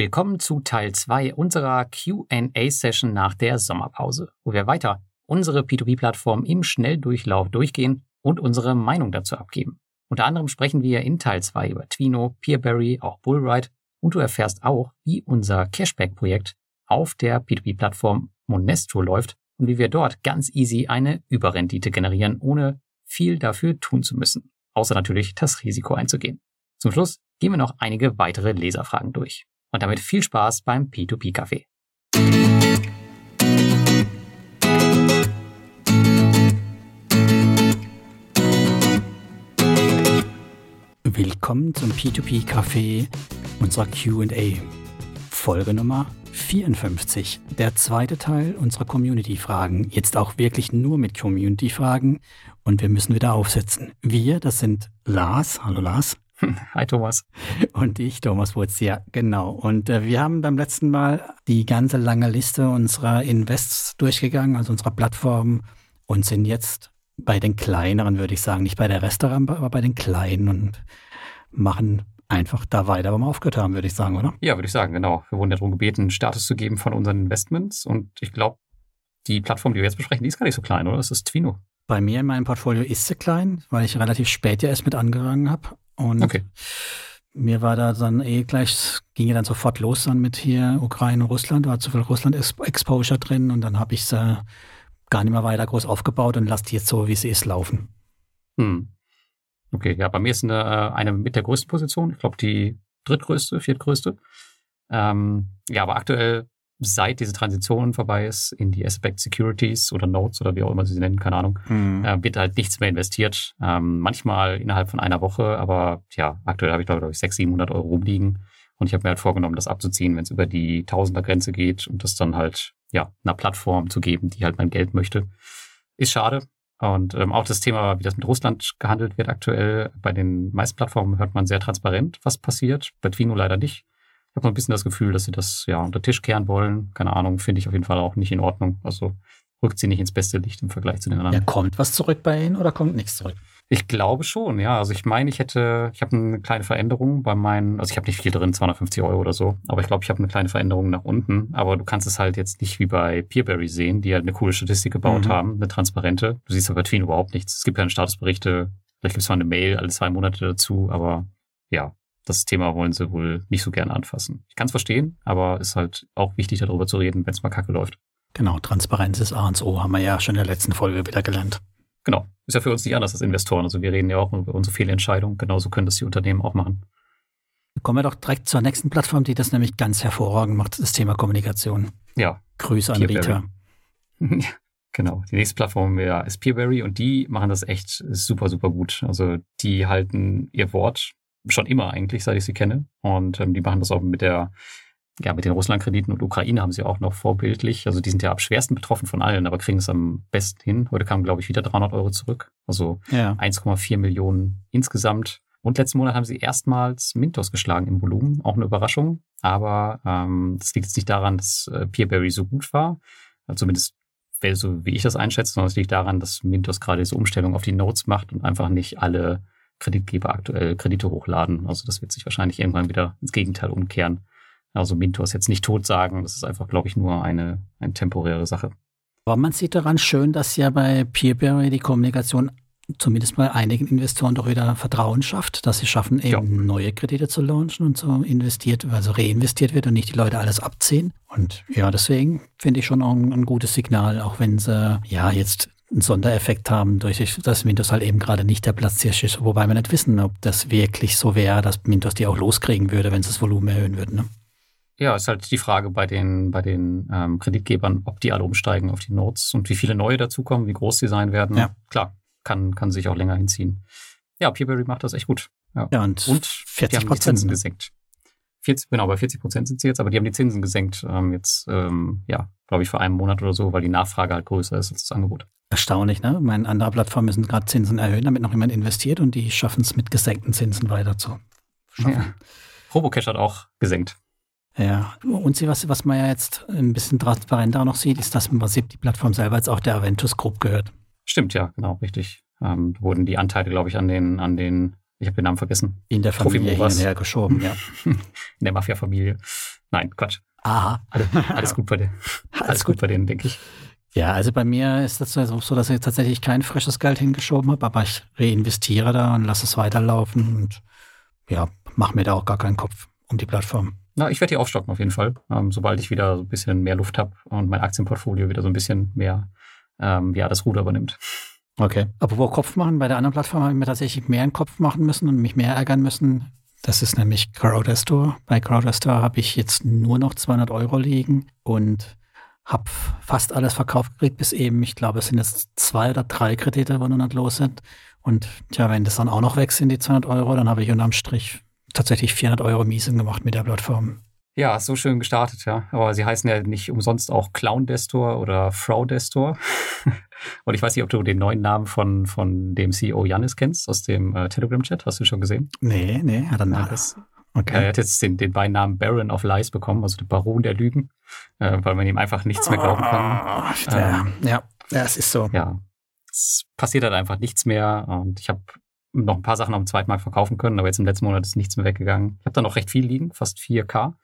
Willkommen zu Teil 2 unserer QA-Session nach der Sommerpause, wo wir weiter unsere P2P-Plattform im Schnelldurchlauf durchgehen und unsere Meinung dazu abgeben. Unter anderem sprechen wir in Teil 2 über Twino, Peerberry, auch Bullride und du erfährst auch, wie unser Cashback-Projekt auf der P2P-Plattform Monestro läuft und wie wir dort ganz easy eine Überrendite generieren, ohne viel dafür tun zu müssen, außer natürlich das Risiko einzugehen. Zum Schluss gehen wir noch einige weitere Leserfragen durch. Und damit viel Spaß beim P2P-Café. Willkommen zum P2P-Café unserer QA. Folge Nummer 54, der zweite Teil unserer Community-Fragen. Jetzt auch wirklich nur mit Community-Fragen und wir müssen wieder aufsetzen. Wir, das sind Lars. Hallo Lars. Hi Thomas. Und ich, Thomas Wurz, ja, genau. Und äh, wir haben beim letzten Mal die ganze lange Liste unserer Invests durchgegangen, also unserer Plattform, und sind jetzt bei den kleineren, würde ich sagen, nicht bei der Restaurant, aber bei den kleinen und machen einfach da weiter, wo wir aufgehört haben, würde ich sagen, oder? Ja, würde ich sagen, genau. Wir wurden ja darum gebeten, Status zu geben von unseren Investments und ich glaube, die Plattform, die wir jetzt besprechen, die ist gar nicht so klein, oder? Das ist Twino. Bei mir in meinem Portfolio ist sie klein, weil ich relativ spät ja erst mit angefangen habe. Und okay. mir war da dann eh gleich, ging ja dann sofort los dann mit hier Ukraine, Russland, war zu viel Russland-Exposure drin und dann habe ich es äh, gar nicht mehr weiter groß aufgebaut und lasse die jetzt so, wie sie ist, laufen. Hm. Okay, ja, bei mir ist eine, äh, eine mit der größten Position, ich glaube die drittgrößte, viertgrößte. Ähm, ja, aber aktuell seit diese Transition vorbei ist in die Aspect Securities oder Notes oder wie auch immer sie sie nennen, keine Ahnung, mhm. äh, wird halt nichts mehr investiert. Ähm, manchmal innerhalb von einer Woche, aber ja, aktuell habe ich glaube ich 600, 700 Euro rumliegen und ich habe mir halt vorgenommen, das abzuziehen, wenn es über die Tausender-Grenze geht und das dann halt ja einer Plattform zu geben, die halt mein Geld möchte. Ist schade. Und ähm, auch das Thema, wie das mit Russland gehandelt wird aktuell, bei den meisten Plattformen hört man sehr transparent, was passiert. Bei Twino leider nicht habe so ein bisschen das Gefühl, dass sie das ja unter Tisch kehren wollen. Keine Ahnung, finde ich auf jeden Fall auch nicht in Ordnung. Also rückt sie nicht ins beste Licht im Vergleich zu den anderen. Ja, kommt was zurück bei Ihnen oder kommt nichts zurück? Ich glaube schon, ja. Also ich meine, ich hätte, ich habe eine kleine Veränderung bei meinen, also ich habe nicht viel drin, 250 Euro oder so, aber ich glaube, ich habe eine kleine Veränderung nach unten. Aber du kannst es halt jetzt nicht wie bei Peerberry sehen, die halt eine coole Statistik gebaut mhm. haben, eine transparente. Du siehst aber bei Tween überhaupt nichts. Es gibt keine Statusberichte, vielleicht gibt es mal eine Mail alle zwei Monate dazu, aber ja, das Thema wollen sie wohl nicht so gerne anfassen. Ich kann es verstehen, aber ist halt auch wichtig, darüber zu reden, wenn es mal kacke läuft. Genau, Transparenz ist A und O, haben wir ja schon in der letzten Folge wieder gelernt. Genau, ist ja für uns nicht anders als Investoren. Also wir reden ja auch über unsere Fehlentscheidungen. Genauso können das die Unternehmen auch machen. Kommen wir doch direkt zur nächsten Plattform, die das nämlich ganz hervorragend macht, das Thema Kommunikation. Ja. Grüße an Rita. Genau, die nächste Plattform ja, ist Peerberry und die machen das echt super, super gut. Also die halten ihr Wort schon immer eigentlich, seit ich sie kenne. Und ähm, die machen das auch mit der, ja, mit den Russland-Krediten und Ukraine haben sie auch noch vorbildlich. Also die sind ja am schwersten betroffen von allen, aber kriegen es am besten hin. Heute kamen, glaube ich, wieder 300 Euro zurück. Also ja. 1,4 Millionen insgesamt. Und letzten Monat haben sie erstmals Mintos geschlagen im Volumen. Auch eine Überraschung. Aber ähm, das liegt jetzt nicht daran, dass äh, Peerberry so gut war. Also zumindest so wie ich das einschätze, sondern es liegt daran, dass Mintos gerade diese Umstellung auf die Notes macht und einfach nicht alle Kreditgeber aktuell Kredite hochladen. Also das wird sich wahrscheinlich irgendwann wieder ins Gegenteil umkehren. Also Mintos jetzt nicht tot sagen, das ist einfach, glaube ich, nur eine, eine temporäre Sache. Aber man sieht daran schön, dass ja bei Peerberry die Kommunikation zumindest bei einigen Investoren doch wieder Vertrauen schafft, dass sie schaffen, eben ja. neue Kredite zu launchen und so investiert, also reinvestiert wird und nicht die Leute alles abziehen. Und ja, deswegen finde ich schon auch ein, ein gutes Signal, auch wenn sie ja jetzt einen Sondereffekt haben, durch das Windows halt eben gerade nicht der Platzhirsch ist, wobei wir nicht wissen, ob das wirklich so wäre, dass Windows die auch loskriegen würde, wenn sie das Volumen erhöhen würden. Ne? Ja, ist halt die Frage bei den, bei den ähm, Kreditgebern, ob die alle umsteigen auf die Notes und wie viele neue dazukommen, wie groß die sein werden. Ja. Klar, kann, kann sich auch länger hinziehen. Ja, Peerberry macht das echt gut. Ja, ja und, und 40 Prozent ne? gesenkt. 40, genau, bei 40 Prozent sind sie jetzt, aber die haben die Zinsen gesenkt, ähm, jetzt, ähm, ja, glaube ich, vor einem Monat oder so, weil die Nachfrage halt größer ist als das Angebot. Erstaunlich, ne? Meine andere Plattformen müssen gerade Zinsen erhöhen, damit noch jemand investiert und die schaffen es mit gesenkten Zinsen weiter zu schaffen. Ja. Robocash hat auch gesenkt. Ja, und sie, was, was man ja jetzt ein bisschen transparenter noch sieht, ist, dass im Prinzip die Plattform selber jetzt auch der Aventus Group gehört. Stimmt, ja, genau, richtig. Ähm, wurden die Anteile, glaube ich, an den, an den, ich habe den Namen vergessen. In der Familie hin und her geschoben, ja. In der Mafia-Familie. Nein, Quatsch. Aha. Alles, alles gut bei dir. Alles, alles gut. gut bei denen, denke ich. Ja, also bei mir ist das so, dass ich tatsächlich kein frisches Geld hingeschoben habe, aber ich reinvestiere da und lasse es weiterlaufen und ja, mache mir da auch gar keinen Kopf um die Plattform. Na, ich werde die aufstocken auf jeden Fall, ähm, sobald ich wieder so ein bisschen mehr Luft habe und mein Aktienportfolio wieder so ein bisschen mehr ähm, ja, das Ruder übernimmt. Okay. Aber wo Kopf machen? Bei der anderen Plattform habe ich mir tatsächlich mehr einen Kopf machen müssen und mich mehr ärgern müssen. Das ist nämlich Crowdestor. Bei Crowdestor habe ich jetzt nur noch 200 Euro liegen und habe fast alles verkauft gekriegt, bis eben, ich glaube, es sind jetzt zwei oder drei Kredite, wo noch nicht los sind. Und ja, wenn das dann auch noch weg sind, die 200 Euro, dann habe ich unterm Strich tatsächlich 400 Euro Miesen gemacht mit der Plattform. Ja, so schön gestartet, ja. Aber sie heißen ja nicht umsonst auch Clown Destor oder Frau Destor. Und ich weiß nicht, ob du den neuen Namen von, von dem CEO Janis kennst aus dem äh, Telegram-Chat. Hast du schon gesehen? Nee, nee, hat er nicht. Okay. Er hat jetzt den, den Beinamen Baron of Lies bekommen, also der Baron der Lügen, äh, weil man ihm einfach nichts mehr glauben kann. Oh, ähm, ja, ja, es ist so. Ja, es passiert halt einfach nichts mehr und ich habe noch ein paar Sachen auf dem Zweitmarkt verkaufen können, aber jetzt im letzten Monat ist nichts mehr weggegangen. Ich habe da noch recht viel liegen, fast 4K.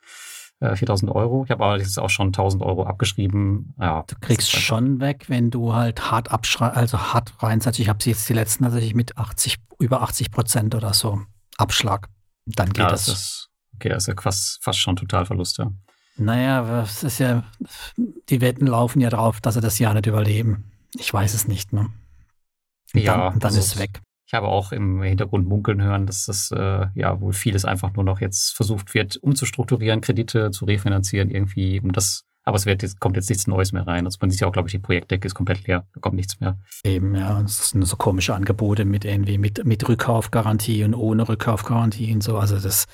4000 äh, Euro. Ich habe aber jetzt auch schon 1000 Euro abgeschrieben. Ja, du kriegst schon weg, wenn du halt hart abschreibst, also hart reinsetzt. Ich habe sie jetzt die letzten tatsächlich mit 80, über 80 Prozent oder so Abschlag. Dann geht ja, das. das ist, okay, das ist ja fast, fast schon Totalverlust, ja. Naja, es ist ja, die Wetten laufen ja drauf, dass sie das Jahr nicht überleben. Ich weiß es nicht, ne? Und ja. Dann, dann also ist es weg. Ich habe auch im Hintergrund munkeln hören, dass das äh, ja wohl vieles einfach nur noch jetzt versucht wird, umzustrukturieren, Kredite zu refinanzieren, irgendwie, um das aber es wird jetzt, kommt jetzt nichts Neues mehr rein. Also man sieht ja auch, glaube ich, die Projektdecke ist komplett leer. Da kommt nichts mehr. Eben, ja. Es sind so komische Angebote mit irgendwie mit, mit Rückkaufgarantie und ohne Rückkaufgarantie und so. Also das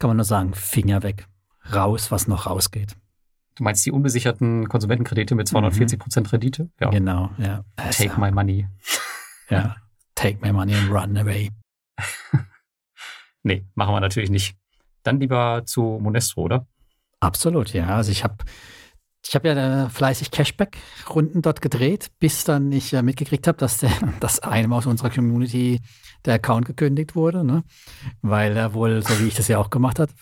kann man nur sagen, Finger weg. Raus, was noch rausgeht. Du meinst die unbesicherten Konsumentenkredite mit 240 Prozent Rendite? Ja. Genau, ja. Take also, my money. Ja. Take my money and run away. nee, machen wir natürlich nicht. Dann lieber zu Monestro, oder? Absolut, ja. Also ich habe ich habe ja fleißig Cashback-Runden dort gedreht, bis dann ich äh, mitgekriegt habe, dass, der, dass einem aus unserer Community der Account gekündigt wurde, ne? weil er wohl, so wie ich das ja auch gemacht habe,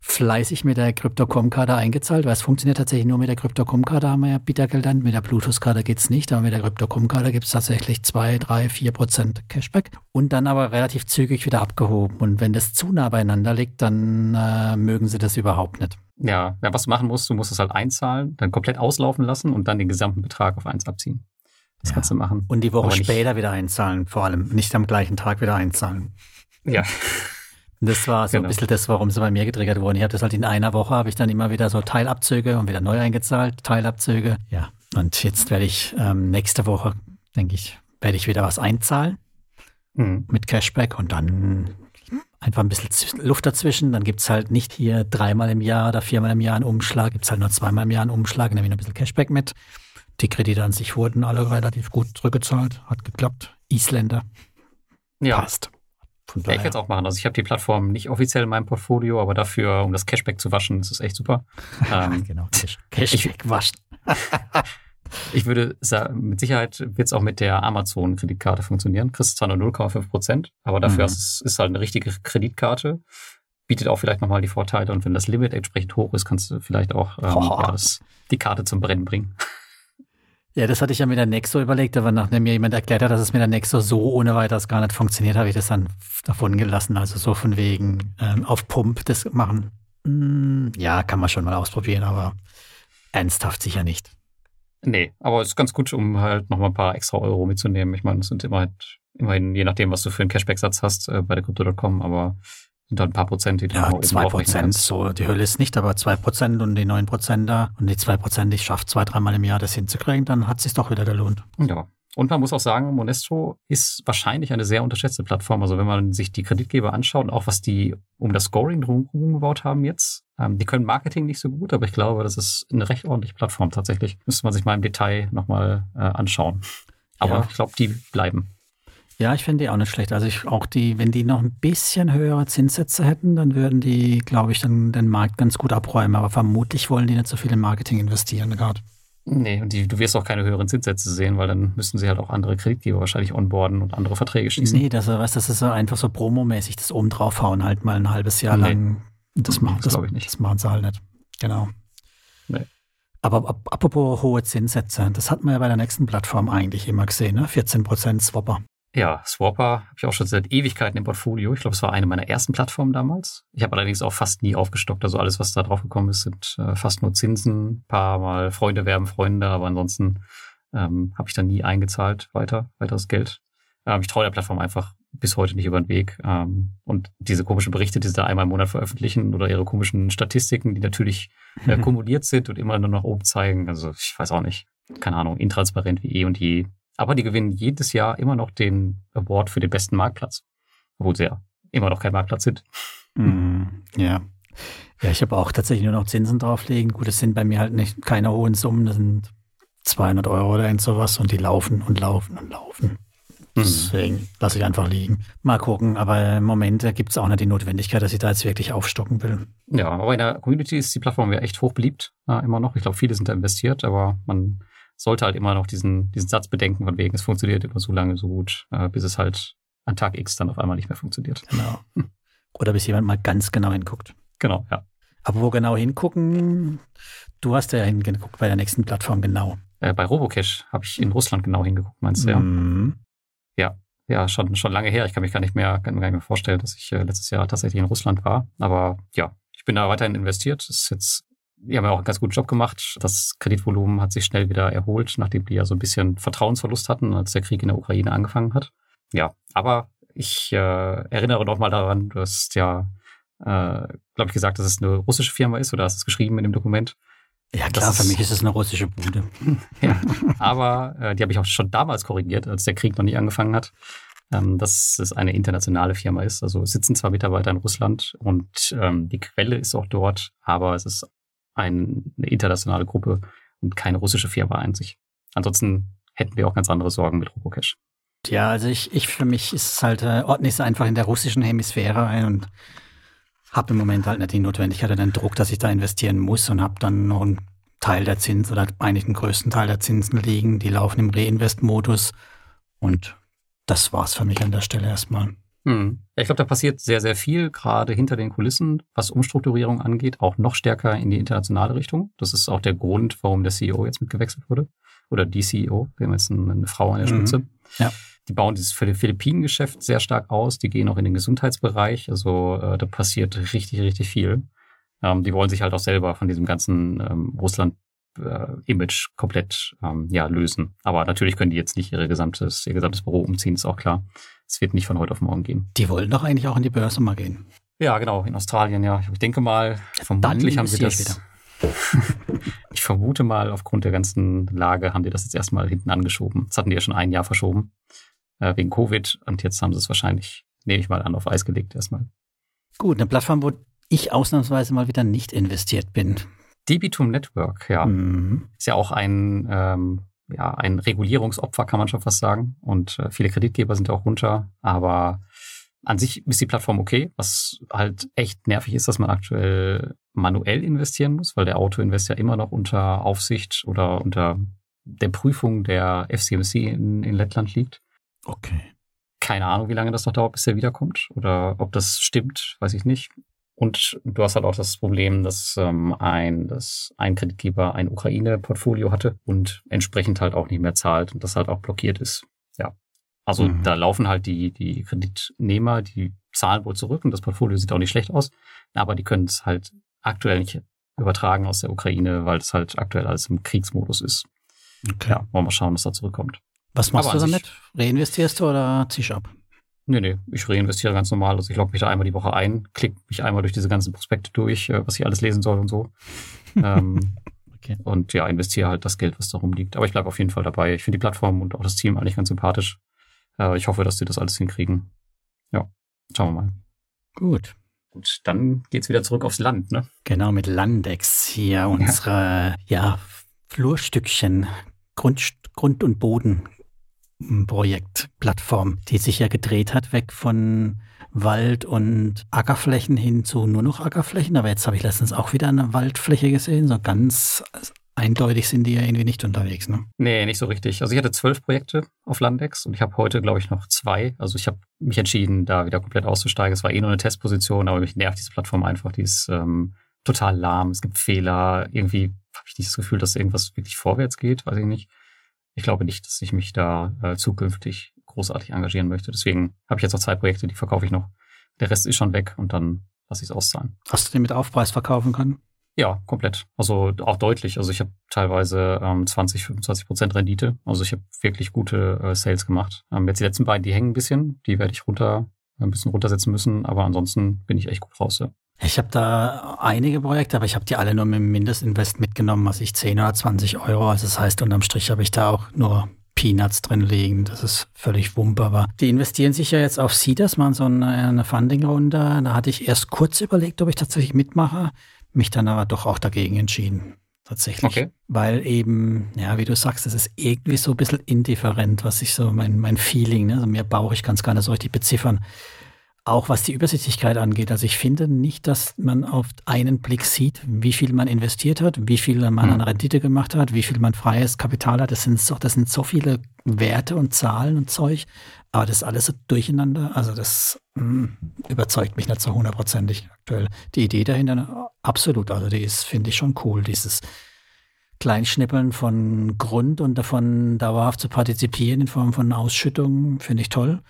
fleißig mit der Crypto.com-Karte eingezahlt, weil es funktioniert tatsächlich nur mit der Crypto.com-Karte, haben wir ja Bittergeld dann, mit der Bluetooth-Karte geht es nicht, aber mit der Crypto.com-Karte gibt es tatsächlich 2, 3, 4 Prozent Cashback und dann aber relativ zügig wieder abgehoben. Und wenn das zu nah beieinander liegt, dann äh, mögen sie das überhaupt nicht. Ja, ja, was du machen musst, du musst es halt einzahlen, dann komplett auslaufen lassen und dann den gesamten Betrag auf eins abziehen. Das ja. kannst du machen. Und die Woche später wieder einzahlen, vor allem. Nicht am gleichen Tag wieder einzahlen. Ja. Das war so genau. ein bisschen das, warum sie bei mir getriggert wurden. Ich habe das halt in einer Woche, habe ich dann immer wieder so Teilabzüge und wieder neu eingezahlt, Teilabzüge. Ja, und jetzt werde ich ähm, nächste Woche, denke ich, werde ich wieder was einzahlen mhm. mit Cashback und dann einfach ein bisschen Luft dazwischen. Dann gibt es halt nicht hier dreimal im Jahr oder viermal im Jahr einen Umschlag, gibt es halt nur zweimal im Jahr einen Umschlag, nehme ich noch ein bisschen Cashback mit. Die Kredite an sich wurden alle relativ gut zurückgezahlt, hat geklappt. Isländer. Ja. Passt. Ja, ich werde es auch machen. Also ich habe die Plattform nicht offiziell in meinem Portfolio, aber dafür, um das Cashback zu waschen, ist es echt super. ähm, genau, Cash, Cashback waschen. ich würde sagen, mit Sicherheit wird es auch mit der Amazon-Kreditkarte funktionieren. Kriegst zwar nur 0,5 Prozent, aber dafür mhm. ist es halt eine richtige Kreditkarte. Bietet auch vielleicht nochmal die Vorteile und wenn das Limit entsprechend hoch ist, kannst du vielleicht auch ähm, ja, das, die Karte zum Brennen bringen. Ja, das hatte ich ja mit der Nexo überlegt, aber nachdem mir jemand erklärt hat, dass es mit der Nexo so ohne weiteres gar nicht funktioniert, habe ich das dann davon gelassen. Also so von wegen ähm, auf Pump das machen. Mm, ja, kann man schon mal ausprobieren, aber ernsthaft sicher nicht. Nee, aber es ist ganz gut, um halt nochmal ein paar extra Euro mitzunehmen. Ich meine, es sind immer halt, immerhin, je nachdem, was du für einen Cashback-Satz hast äh, bei der Crypto.com, aber sind dann ein paar Prozent, die Ja, zwei Prozent, so, die Hölle ist nicht, aber zwei Prozent und die neun Prozent da und die zwei Prozent, ich schaffe zwei, dreimal im Jahr das hinzukriegen, dann hat es sich doch wieder gelohnt. Ja. Und man muss auch sagen, Monestro ist wahrscheinlich eine sehr unterschätzte Plattform. Also wenn man sich die Kreditgeber anschaut, auch was die um das Scoring drumherum gebaut haben jetzt, ähm, die können Marketing nicht so gut, aber ich glaube, das ist eine recht ordentliche Plattform tatsächlich. Müsste man sich mal im Detail nochmal äh, anschauen. Aber ja. ich glaube, die bleiben. Ja, ich finde die auch nicht schlecht. Also ich auch die, wenn die noch ein bisschen höhere Zinssätze hätten, dann würden die, glaube ich, dann den Markt ganz gut abräumen. Aber vermutlich wollen die nicht so viel in Marketing investieren gerade. Nee, und die, du wirst auch keine höheren Zinssätze sehen, weil dann müssten sie halt auch andere Kreditgeber wahrscheinlich onboarden und andere Verträge schließen. Nee, das, weißt, das ist einfach so promomäßig, das oben draufhauen halt mal ein halbes Jahr nee. lang. Das, machen, das, das, ich nicht. das machen sie halt nicht. genau. Nee. Aber ap apropos hohe Zinssätze, das hat man ja bei der nächsten Plattform eigentlich immer gesehen, ne? 14% Swapper. Ja, Swapper habe ich auch schon seit Ewigkeiten im Portfolio. Ich glaube, es war eine meiner ersten Plattformen damals. Ich habe allerdings auch fast nie aufgestockt. Also alles, was da drauf gekommen ist, sind äh, fast nur Zinsen. Ein paar Mal Freunde werben Freunde, aber ansonsten ähm, habe ich da nie eingezahlt weiter, weiteres Geld. Ähm, ich traue der Plattform einfach bis heute nicht über den Weg. Ähm, und diese komischen Berichte, die sie da einmal im Monat veröffentlichen oder ihre komischen Statistiken, die natürlich äh, kumuliert sind und immer nur nach oben zeigen. Also ich weiß auch nicht. Keine Ahnung, intransparent wie eh und je. Aber die gewinnen jedes Jahr immer noch den Award für den besten Marktplatz. Obwohl sie ja immer noch kein Marktplatz sind. Mm, ja. Ja, ich habe auch tatsächlich nur noch Zinsen drauflegen. Gut, es sind bei mir halt nicht keine hohen Summen, das sind 200 Euro oder irgend sowas und die laufen und laufen und laufen. Mhm. Deswegen lasse ich einfach liegen. Mal gucken, aber im Moment gibt es auch nicht die Notwendigkeit, dass ich da jetzt wirklich aufstocken will. Ja, aber in der Community ist die Plattform ja echt hoch beliebt, ja, immer noch. Ich glaube, viele sind da investiert, aber man sollte halt immer noch diesen, diesen Satz bedenken, von wegen, es funktioniert immer so lange so gut, äh, bis es halt an Tag X dann auf einmal nicht mehr funktioniert. Genau. Oder bis jemand mal ganz genau hinguckt. Genau, ja. Aber wo genau hingucken? Du hast ja hingeguckt bei der nächsten Plattform genau. Äh, bei Robocash habe ich in Russland genau hingeguckt, meinst du, ja? Mhm. Ja, ja, schon, schon lange her. Ich kann mich gar nicht mehr, kann mir gar nicht mehr vorstellen, dass ich äh, letztes Jahr tatsächlich in Russland war. Aber ja, ich bin da weiterhin investiert. Das ist jetzt die haben ja auch einen ganz guten Job gemacht. Das Kreditvolumen hat sich schnell wieder erholt, nachdem die ja so ein bisschen Vertrauensverlust hatten, als der Krieg in der Ukraine angefangen hat. Ja, aber ich äh, erinnere noch mal daran, du hast ja, äh, glaube ich, gesagt, dass es eine russische Firma ist oder hast es geschrieben in dem Dokument. Ja, klar, das für mich ist es eine russische Bude. ja, aber äh, die habe ich auch schon damals korrigiert, als der Krieg noch nicht angefangen hat, ähm, dass es eine internationale Firma ist. Also sitzen zwar Mitarbeiter in Russland und ähm, die Quelle ist auch dort, aber es ist eine internationale Gruppe und keine russische Firma ein sich. Ansonsten hätten wir auch ganz andere Sorgen mit Robocash. Ja, also ich, ich für mich ist es halt, äh, ordne ich es einfach in der russischen Hemisphäre ein und habe im Moment halt nicht die Notwendigkeit oder den Druck, dass ich da investieren muss und habe dann noch einen Teil der Zinsen oder eigentlich den größten Teil der Zinsen liegen. Die laufen im Reinvest-Modus und das war's für mich an der Stelle erstmal. Hm. Ja, ich glaube, da passiert sehr, sehr viel, gerade hinter den Kulissen, was Umstrukturierung angeht, auch noch stärker in die internationale Richtung. Das ist auch der Grund, warum der CEO jetzt mitgewechselt wurde. Oder die CEO, wir haben jetzt eine Frau an der mhm. Spitze. Ja. Die bauen dieses Philippinen-Geschäft sehr stark aus. Die gehen auch in den Gesundheitsbereich. Also äh, da passiert richtig, richtig viel. Ähm, die wollen sich halt auch selber von diesem ganzen ähm, Russland äh, Image komplett ähm, ja, lösen. Aber natürlich können die jetzt nicht ihre gesamtes, ihr gesamtes Büro umziehen, ist auch klar. Es wird nicht von heute auf morgen gehen. Die wollen doch eigentlich auch in die Börse mal gehen. Ja, genau, in Australien, ja. Ich denke mal, vermutlich haben sie das. ich vermute mal, aufgrund der ganzen Lage haben die das jetzt erstmal hinten angeschoben. Das hatten die ja schon ein Jahr verschoben, äh, wegen Covid. Und jetzt haben sie es wahrscheinlich, nehme ich mal an, auf Eis gelegt erstmal. Gut, eine Plattform, wo ich ausnahmsweise mal wieder nicht investiert bin. Debitum Network, ja. Mhm. Ist ja auch ein ähm, ja, ein Regulierungsopfer, kann man schon fast sagen. Und äh, viele Kreditgeber sind auch runter. Aber an sich ist die Plattform okay. Was halt echt nervig ist, dass man aktuell manuell investieren muss, weil der Autoinvest ja immer noch unter Aufsicht oder unter der Prüfung der FCMC in, in Lettland liegt. Okay. Keine Ahnung, wie lange das noch dauert, bis er wiederkommt. Oder ob das stimmt, weiß ich nicht. Und du hast halt auch das Problem, dass ähm, ein, dass ein Kreditgeber ein Ukraine-Portfolio hatte und entsprechend halt auch nicht mehr zahlt und das halt auch blockiert ist. Ja. Also mhm. da laufen halt die, die Kreditnehmer, die zahlen wohl zurück und das Portfolio sieht auch nicht schlecht aus, aber die können es halt aktuell nicht übertragen aus der Ukraine, weil es halt aktuell alles im Kriegsmodus ist. Okay. Ja, wollen wir schauen, was da zurückkommt. Was machst aber du damit? Reinvestierst du oder ziehst du ab? Nee, nee, ich reinvestiere ganz normal. Also ich logge mich da einmal die Woche ein, klicke mich einmal durch diese ganzen Prospekte durch, äh, was ich alles lesen soll und so. ähm, okay. Und ja, investiere halt das Geld, was da rumliegt. Aber ich bleibe auf jeden Fall dabei. Ich finde die Plattform und auch das Team eigentlich ganz sympathisch. Äh, ich hoffe, dass sie das alles hinkriegen. Ja, schauen wir mal. Gut. Gut, dann geht's wieder zurück aufs Land, ne? Genau, mit Landex hier unsere, ja, ja Flurstückchen, Grund, Grund und Boden Projektplattform, die sich ja gedreht hat, weg von Wald und Ackerflächen hin zu nur noch Ackerflächen. Aber jetzt habe ich letztens auch wieder eine Waldfläche gesehen. So ganz eindeutig sind die ja irgendwie nicht unterwegs, ne? Nee, nicht so richtig. Also ich hatte zwölf Projekte auf Landex und ich habe heute, glaube ich, noch zwei. Also ich habe mich entschieden, da wieder komplett auszusteigen. Es war eh nur eine Testposition, aber mich nervt diese Plattform einfach. Die ist ähm, total lahm, es gibt Fehler, irgendwie habe ich nicht das Gefühl, dass irgendwas wirklich vorwärts geht, weiß ich nicht. Ich glaube nicht, dass ich mich da äh, zukünftig großartig engagieren möchte. Deswegen habe ich jetzt noch zwei Projekte, die verkaufe ich noch. Der Rest ist schon weg und dann lasse ich es auszahlen. Hast du den mit Aufpreis verkaufen können? Ja, komplett. Also auch deutlich. Also ich habe teilweise ähm, 20, 25 Prozent Rendite. Also ich habe wirklich gute äh, Sales gemacht. Ähm, jetzt die letzten beiden, die hängen ein bisschen. Die werde ich runter, ein bisschen runtersetzen müssen. Aber ansonsten bin ich echt gut raus. Ja. Ich habe da einige Projekte, aber ich habe die alle nur mit dem Mindestinvest mitgenommen, was ich 10 oder 20 Euro. Also das heißt, unterm Strich habe ich da auch nur Peanuts drin liegen. Das ist völlig wumpe. Aber die investieren sich ja jetzt auf Seeders, machen so eine, eine Funding-Runde. Da hatte ich erst kurz überlegt, ob ich tatsächlich mitmache, mich dann aber doch auch dagegen entschieden. Tatsächlich. Okay. Weil eben, ja, wie du sagst, es ist irgendwie so ein bisschen indifferent, was ich so, mein, mein Feeling, ne? also mehr Bauch, ich kann es gar nicht so richtig beziffern. Auch was die Übersichtlichkeit angeht. Also ich finde nicht, dass man auf einen Blick sieht, wie viel man investiert hat, wie viel man an mhm. Rendite gemacht hat, wie viel man freies Kapital hat. Das sind so, das sind so viele Werte und Zahlen und Zeug. Aber das alles so durcheinander. Also das mh, hm, überzeugt mich nicht so hundertprozentig aktuell. Die Idee dahinter, absolut. Also die ist, finde ich schon cool. Dieses Kleinschnippeln von Grund und davon dauerhaft zu partizipieren in Form von Ausschüttungen, finde ich toll.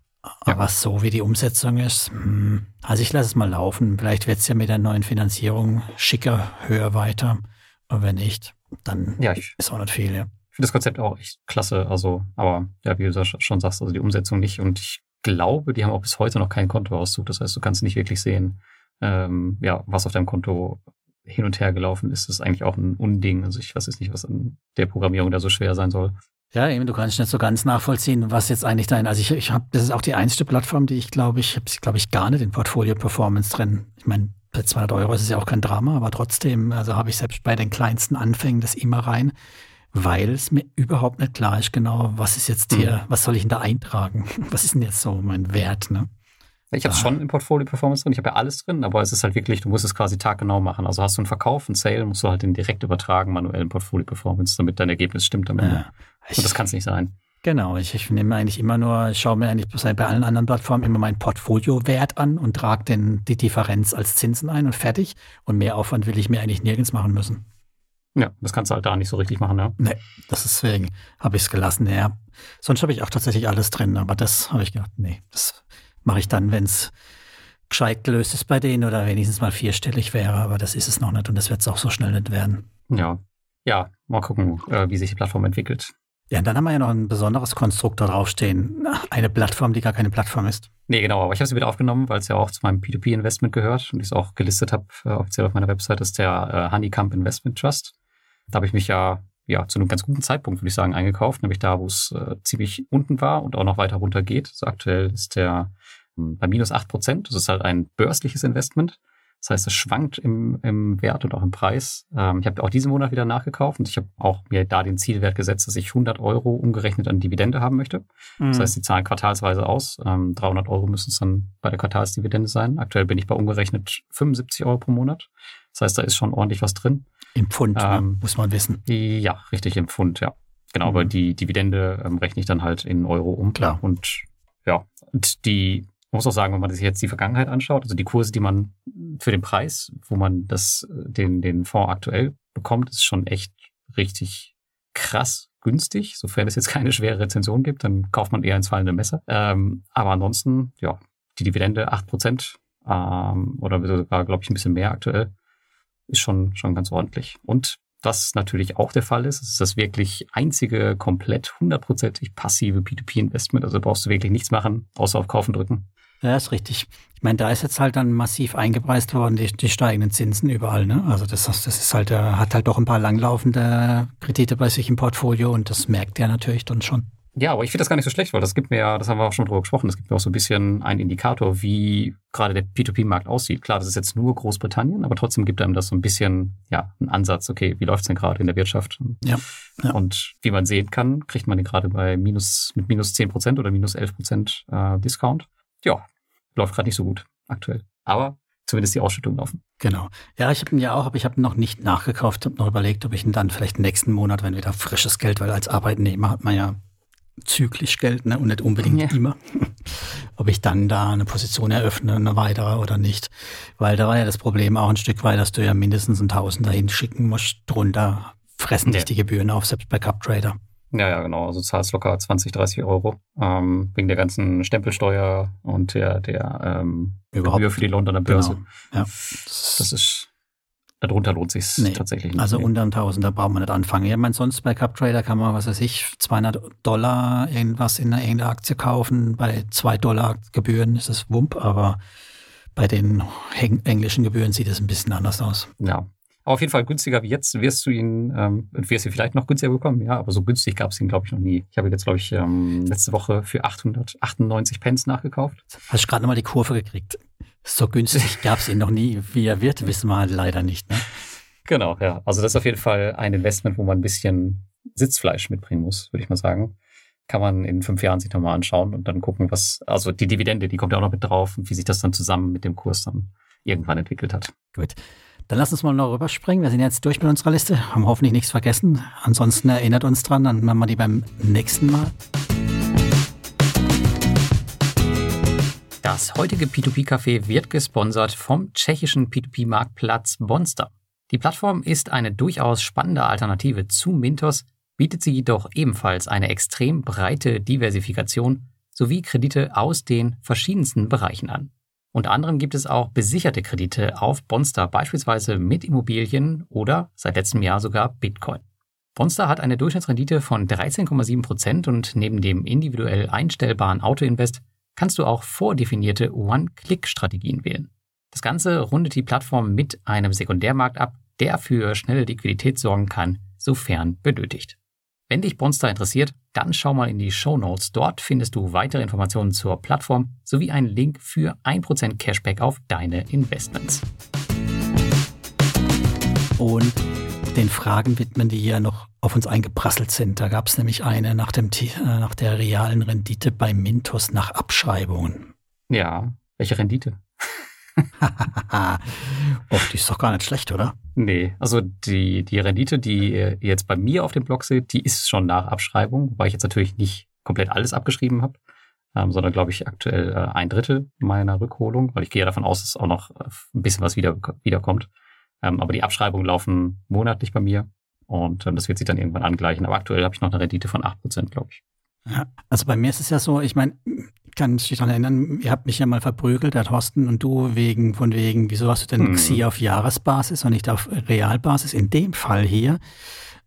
Aber so wie die Umsetzung ist, hm, also ich lasse es mal laufen. Vielleicht wird es ja mit der neuen Finanzierung schicker, höher weiter. Und wenn nicht, dann ja, ist auch nicht viel. Ja. Ich finde das Konzept auch echt klasse. Also, aber ja, wie du schon sagst, also die Umsetzung nicht. Und ich glaube, die haben auch bis heute noch keinen Kontoauszug. Das heißt, du kannst nicht wirklich sehen, ähm, ja, was auf deinem Konto hin und her gelaufen ist. Das ist eigentlich auch ein Unding. Also ich weiß jetzt nicht, was an der Programmierung da so schwer sein soll. Ja, eben, du kannst nicht so ganz nachvollziehen, was jetzt eigentlich dein, also ich, ich habe, das ist auch die einzige Plattform, die ich glaube, ich habe glaube ich gar nicht in Portfolio Performance drin. Ich meine, bei 200 Euro ist es ja auch kein Drama, aber trotzdem, also habe ich selbst bei den kleinsten Anfängen das immer rein, weil es mir überhaupt nicht klar ist genau, was ist jetzt hier, mhm. was soll ich denn da eintragen? Was ist denn jetzt so mein Wert, ne? Ich habe es schon im Portfolio Performance drin, ich habe ja alles drin, aber es ist halt wirklich, du musst es quasi taggenau machen. Also hast du einen Verkauf, einen Sale, musst du halt den direkt übertragen, manuell im Portfolio Performance, damit dein Ergebnis stimmt am Ende. Ja. Und das kann es nicht sein. Genau, ich, ich nehme eigentlich immer nur, ich schaue mir eigentlich bei allen anderen Plattformen immer meinen Portfoliowert an und trage den, die Differenz als Zinsen ein und fertig. Und mehr Aufwand will ich mir eigentlich nirgends machen müssen. Ja, das kannst du halt da nicht so richtig machen, ja. Nee, das ist deswegen habe ich es gelassen, ja. Sonst habe ich auch tatsächlich alles drin, aber das habe ich gedacht, nee, das mache ich dann, wenn es gescheit gelöst ist bei denen oder wenigstens mal vierstellig wäre, aber das ist es noch nicht und das wird es auch so schnell nicht werden. Ja, ja, mal gucken, äh, wie sich die Plattform entwickelt. Ja, und dann haben wir ja noch ein besonderes Konstrukt da draufstehen. Eine Plattform, die gar keine Plattform ist. Nee, genau, aber ich habe sie wieder aufgenommen, weil es ja auch zu meinem P2P-Investment gehört und ich es auch gelistet habe, äh, offiziell auf meiner Website, ist der äh, Honeycomb Investment Trust. Da habe ich mich ja, ja zu einem ganz guten Zeitpunkt, würde ich sagen, eingekauft, nämlich da, wo es äh, ziemlich unten war und auch noch weiter runter geht. Also aktuell ist der bei minus acht Prozent. Das ist halt ein börsliches Investment. Das heißt, es schwankt im, im Wert und auch im Preis. Ähm, ich habe auch diesen Monat wieder nachgekauft und ich habe auch mir da den Zielwert gesetzt, dass ich 100 Euro umgerechnet an Dividende haben möchte. Mhm. Das heißt, die zahlen quartalsweise aus. Ähm, 300 Euro müssen es dann bei der Quartalsdividende sein. Aktuell bin ich bei umgerechnet 75 Euro pro Monat. Das heißt, da ist schon ordentlich was drin. Im Pfund, ne? ähm, muss man wissen. Ja, richtig, im Pfund, ja. Genau, mhm. aber die Dividende ähm, rechne ich dann halt in Euro um. Klar. Und ja, und die man muss auch sagen, wenn man sich jetzt die Vergangenheit anschaut, also die Kurse, die man für den Preis, wo man das, den, den Fonds aktuell bekommt, ist schon echt richtig krass günstig. Sofern es jetzt keine schwere Rezension gibt, dann kauft man eher ins fallende Messer. Ähm, aber ansonsten, ja, die Dividende 8% ähm, oder sogar, glaube ich, ein bisschen mehr aktuell, ist schon, schon ganz ordentlich. Und was natürlich auch der Fall ist, ist das wirklich einzige komplett hundertprozentig passive P2P-Investment. Also brauchst du wirklich nichts machen, außer auf Kaufen drücken. Ja, ist richtig. Ich meine, da ist jetzt halt dann massiv eingepreist worden, die, die steigenden Zinsen überall. Ne? Also das, das ist halt, er äh, hat halt doch ein paar langlaufende Kredite bei sich im Portfolio und das merkt er natürlich dann schon. Ja, aber ich finde das gar nicht so schlecht, weil das gibt mir ja, das haben wir auch schon drüber gesprochen, das gibt mir auch so ein bisschen einen Indikator, wie gerade der P2P-Markt aussieht. Klar, das ist jetzt nur Großbritannien, aber trotzdem gibt einem das so ein bisschen, ja, einen Ansatz, okay, wie läuft's denn gerade in der Wirtschaft? Ja, ja. Und wie man sehen kann, kriegt man den gerade bei minus, mit minus zehn Prozent oder minus elf Prozent äh, Discount. Ja, läuft gerade nicht so gut aktuell. Aber zumindest die Ausschüttung laufen. Genau. Ja, ich habe ihn ja auch, aber ich habe noch nicht nachgekauft, habe noch überlegt, ob ich ihn dann vielleicht nächsten Monat, wenn wieder frisches Geld, weil als Arbeitnehmer hat man ja zyklisch Geld ne? und nicht unbedingt ja. immer. Ob ich dann da eine Position eröffne, eine weitere oder nicht. Weil da war ja das Problem auch ein Stück weit, dass du ja mindestens ein Tausender hinschicken musst. Drunter fressen dich die Gebühren auf, selbst bei Cup Trader. Ja, ja, genau. Also zahlst locker 20, 30 Euro ähm, wegen der ganzen Stempelsteuer und der, der ähm, Gebühr für die Londoner Börse. Genau. Ja. Das ist Darunter lohnt sich nee, tatsächlich nicht. Also unter 1000, da braucht man nicht anfangen. Ja, meine, sonst bei CupTrader kann man, was weiß ich, 200 Dollar irgendwas in einer Aktie kaufen. Bei 2 Dollar Gebühren ist es Wump, aber bei den englischen Gebühren sieht es ein bisschen anders aus. Ja. Aber auf jeden Fall günstiger wie jetzt wirst du ihn, ähm, wirst ihn vielleicht noch günstiger bekommen, ja, aber so günstig gab es ihn, glaube ich, noch nie. Ich habe jetzt, glaube ich, ähm, letzte Woche für 898 Pence nachgekauft. Hast du gerade nochmal die Kurve gekriegt? So günstig gab es ihn noch nie. Wie er wird, wissen wir halt leider nicht. Ne? Genau, ja. Also das ist auf jeden Fall ein Investment, wo man ein bisschen Sitzfleisch mitbringen muss, würde ich mal sagen. Kann man in fünf Jahren sich nochmal anschauen und dann gucken, was, also die Dividende, die kommt ja auch noch mit drauf und wie sich das dann zusammen mit dem Kurs dann irgendwann entwickelt hat. Gut. Dann lass uns mal noch rüberspringen. Wir sind jetzt durch mit unserer Liste, haben hoffentlich nichts vergessen. Ansonsten erinnert uns dran, dann machen wir die beim nächsten Mal. Das heutige P2P-Café wird gesponsert vom tschechischen P2P-Marktplatz Bonster. Die Plattform ist eine durchaus spannende Alternative zu Mintos, bietet sie jedoch ebenfalls eine extrem breite Diversifikation sowie Kredite aus den verschiedensten Bereichen an. Unter anderem gibt es auch besicherte Kredite auf Bonster, beispielsweise mit Immobilien oder seit letztem Jahr sogar Bitcoin. Bonster hat eine Durchschnittsrendite von 13,7 Prozent und neben dem individuell einstellbaren Autoinvest kannst du auch vordefinierte One-Click-Strategien wählen. Das Ganze rundet die Plattform mit einem Sekundärmarkt ab, der für schnelle Liquidität sorgen kann, sofern benötigt. Wenn dich Bonster interessiert, dann schau mal in die Show Notes. Dort findest du weitere Informationen zur Plattform sowie einen Link für 1% Cashback auf deine Investments. Und den Fragen widmen, die hier noch auf uns eingeprasselt sind. Da gab es nämlich eine nach, dem, äh, nach der realen Rendite bei Mintos nach Abschreibungen. Ja, welche Rendite? oh, die ist doch gar nicht schlecht, oder? Nee, also die, die Rendite, die ihr jetzt bei mir auf dem Blog seht, die ist schon nach Abschreibung, wobei ich jetzt natürlich nicht komplett alles abgeschrieben habe, ähm, sondern glaube ich aktuell äh, ein Drittel meiner Rückholung, weil ich gehe davon aus, dass auch noch äh, ein bisschen was wieder, wiederkommt. Ähm, aber die Abschreibungen laufen monatlich bei mir und ähm, das wird sich dann irgendwann angleichen. Aber aktuell habe ich noch eine Rendite von 8%, glaube ich. Ja, also bei mir ist es ja so, ich meine, ich kann mich daran erinnern, ihr habt mich ja mal verprügelt, der Thorsten und du, wegen, von wegen, wieso hast du denn hm. XI auf Jahresbasis und nicht auf Realbasis? In dem Fall hier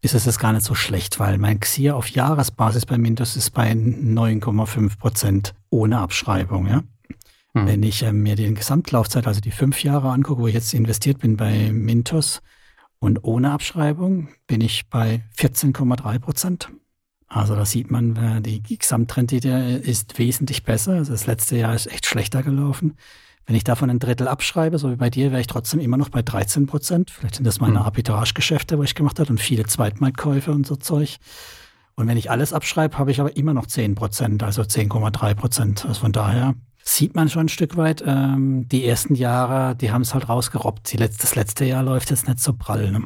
ist es das gar nicht so schlecht, weil mein XIR auf Jahresbasis bei Mintos ist bei 9,5 Prozent ohne Abschreibung, ja. Hm. Wenn ich äh, mir die Gesamtlaufzeit, also die fünf Jahre angucke, wo ich jetzt investiert bin bei Mintos und ohne Abschreibung, bin ich bei 14,3 Prozent. Also da sieht man, äh, die Gesamtrendite ist wesentlich besser. Also das letzte Jahr ist echt schlechter gelaufen. Wenn ich davon ein Drittel abschreibe, so wie bei dir, wäre ich trotzdem immer noch bei 13 Prozent. Vielleicht sind das meine hm. Arbitragegeschäfte, wo ich gemacht habe und viele Zweitmarktkäufe und so Zeug. Und wenn ich alles abschreibe, habe ich aber immer noch 10 Prozent, also 10,3 Prozent. Also von daher sieht man schon ein Stück weit. Ähm, die ersten Jahre, die haben es halt rausgerobbt. Die letzte, das letzte Jahr läuft jetzt nicht so prall. Ne?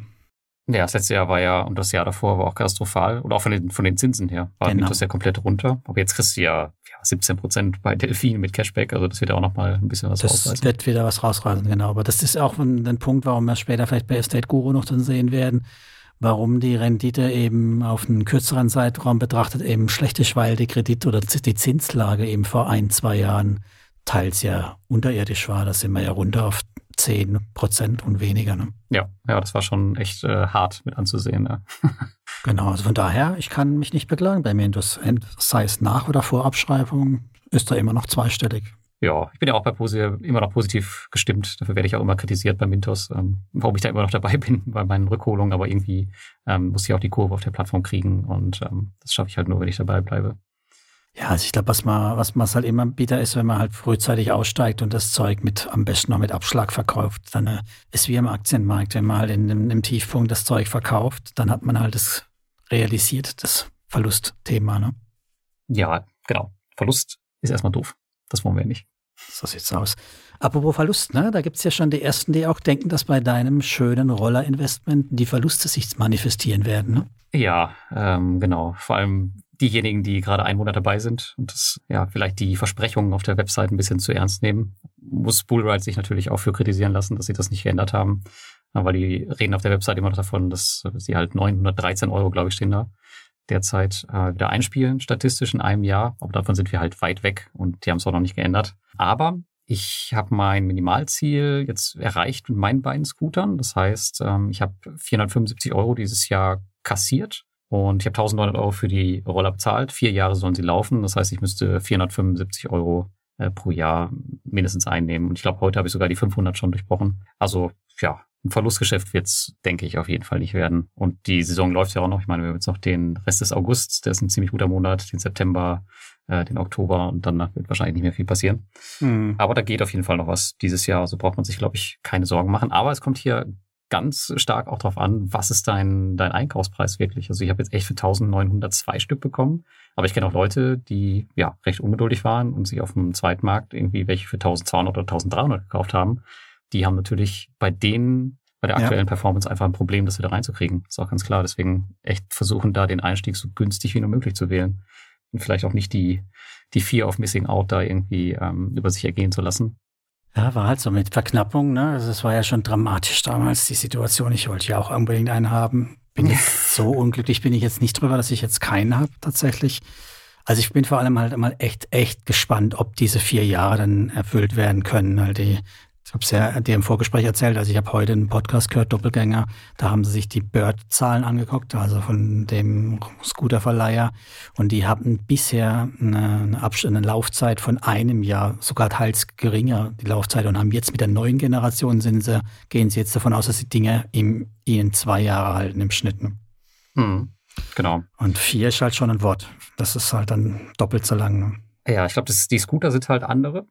Ja, das letzte Jahr war ja, und das Jahr davor war auch katastrophal. Und auch von den, von den Zinsen her war genau. das ja komplett runter. Aber jetzt kriegst du ja, ja 17 Prozent bei Delfin mit Cashback. Also das wird ja auch nochmal ein bisschen was das rausreißen. Das wird wieder was rausreißen, genau. Aber das ist auch ein, ein Punkt, warum wir später vielleicht bei Estate Guru noch dann sehen werden warum die Rendite eben auf einen kürzeren Zeitraum betrachtet eben schlecht ist, weil die Kredit- oder die Zinslage eben vor ein, zwei Jahren teils ja unterirdisch war. Da sind wir ja runter auf 10 Prozent und weniger. Ne? Ja, ja, das war schon echt äh, hart mit anzusehen. Ja. genau, also von daher, ich kann mich nicht beklagen bei mir. Das, sei es nach oder vor Abschreibung, ist da immer noch zweistellig. Ja, ich bin ja auch bei Pose immer noch positiv gestimmt. Dafür werde ich auch immer kritisiert bei Mintos, ähm, warum ich da immer noch dabei bin bei meinen Rückholungen. Aber irgendwie ähm, muss ich auch die Kurve auf der Plattform kriegen und ähm, das schaffe ich halt nur, wenn ich dabei bleibe. Ja, also ich glaube, was man, was man halt immer bitter ist, wenn man halt frühzeitig aussteigt und das Zeug mit am besten noch mit Abschlag verkauft, dann äh, ist wie im Aktienmarkt, wenn man halt in einem Tiefpunkt das Zeug verkauft, dann hat man halt das realisiert, das Verlustthema, ne? Ja, genau. Verlust ist erstmal doof. Das wollen wir nicht. So sieht's aus. Apropos Verlust, ne? Da gibt's ja schon die ersten, die auch denken, dass bei deinem schönen Roller-Investment die Verluste sich manifestieren werden, ne? Ja, ähm, genau. Vor allem diejenigen, die gerade einen Monat dabei sind und das, ja, vielleicht die Versprechungen auf der Website ein bisschen zu ernst nehmen, muss Bullride sich natürlich auch für kritisieren lassen, dass sie das nicht geändert haben. Weil die reden auf der Website immer noch davon, dass sie halt 913 Euro, glaube ich, stehen da derzeit äh, wieder einspielen, statistisch in einem Jahr. Aber davon sind wir halt weit weg und die haben es auch noch nicht geändert. Aber ich habe mein Minimalziel jetzt erreicht mit meinen beiden Scootern. Das heißt, ähm, ich habe 475 Euro dieses Jahr kassiert und ich habe 1900 Euro für die Roller bezahlt. Vier Jahre sollen sie laufen. Das heißt, ich müsste 475 Euro äh, pro Jahr mindestens einnehmen. Und ich glaube, heute habe ich sogar die 500 schon durchbrochen. Also ja, ein Verlustgeschäft wird's, denke ich, auf jeden Fall nicht werden. Und die Saison läuft ja auch noch. Ich meine, wir haben jetzt noch den Rest des Augusts, der ist ein ziemlich guter Monat, den September, äh, den Oktober und danach wird wahrscheinlich nicht mehr viel passieren. Mhm. Aber da geht auf jeden Fall noch was dieses Jahr. Also braucht man sich, glaube ich, keine Sorgen machen. Aber es kommt hier ganz stark auch darauf an, was ist dein, dein Einkaufspreis wirklich. Also ich habe jetzt echt für 1902 Stück bekommen, aber ich kenne auch Leute, die ja recht ungeduldig waren und sich auf dem Zweitmarkt irgendwie welche für 1200 oder 1300 gekauft haben. Die haben natürlich bei denen, bei der aktuellen ja. Performance einfach ein Problem, das wieder reinzukriegen. Ist auch ganz klar. Deswegen echt versuchen, da den Einstieg so günstig wie nur möglich zu wählen. Und vielleicht auch nicht die, die Fear of Missing Out da irgendwie ähm, über sich ergehen zu lassen. Ja, war halt so mit Verknappung, ne? Also es war ja schon dramatisch damals, die Situation. Ich wollte ja auch unbedingt einen haben. Bin jetzt so unglücklich bin ich jetzt nicht drüber, dass ich jetzt keinen habe, tatsächlich. Also ich bin vor allem halt mal echt, echt gespannt, ob diese vier Jahre dann erfüllt werden können. Weil die, ich habe es ja dir im Vorgespräch erzählt, also ich habe heute einen Podcast gehört, Doppelgänger, da haben sie sich die Bird-Zahlen angeguckt, also von dem Scooterverleiher und die haben bisher eine, eine, Laufzeit von einem Jahr, sogar teils geringer die Laufzeit und haben jetzt mit der neuen Generation sind sie, gehen sie jetzt davon aus, dass die Dinge im, ihnen zwei Jahre halten im Schnitt. Ne? Mhm. Genau. Und vier ist halt schon ein Wort. Das ist halt dann doppelt so lang. Ne? Ja, ich glaube, die Scooter sind halt andere.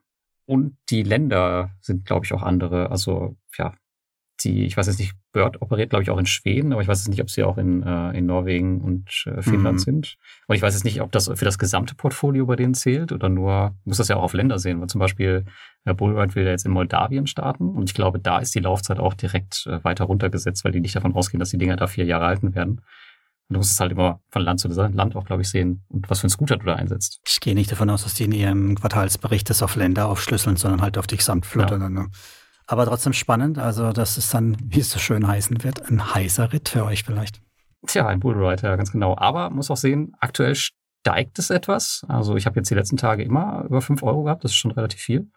Und die Länder sind, glaube ich, auch andere. Also, ja, die, ich weiß jetzt nicht, Bird operiert, glaube ich, auch in Schweden, aber ich weiß jetzt nicht, ob sie auch in, äh, in Norwegen und äh, Finnland mhm. sind. Und ich weiß jetzt nicht, ob das für das gesamte Portfolio bei denen zählt oder nur, muss das ja auch auf Länder sehen, weil zum Beispiel äh, Bullride will ja jetzt in Moldawien starten und ich glaube, da ist die Laufzeit auch direkt äh, weiter runtergesetzt, weil die nicht davon ausgehen, dass die Dinger da vier Jahre halten werden. Und du musst es halt immer von Land zu Land auch, glaube ich, sehen und was für ein Scooter du da einsetzt. Ich gehe nicht davon aus, dass die in ihrem Quartalsbericht das auf Länder aufschlüsseln, sondern halt auf die Gesamtflotte. Ja. Ne? Aber trotzdem spannend. Also, das ist dann, wie es so schön heißen wird, ein heißer Ritt für euch vielleicht. Tja, ein Bullride, ja, ganz genau. Aber muss auch sehen, aktuell steigt es etwas. Also, ich habe jetzt die letzten Tage immer über 5 Euro gehabt. Das ist schon relativ viel.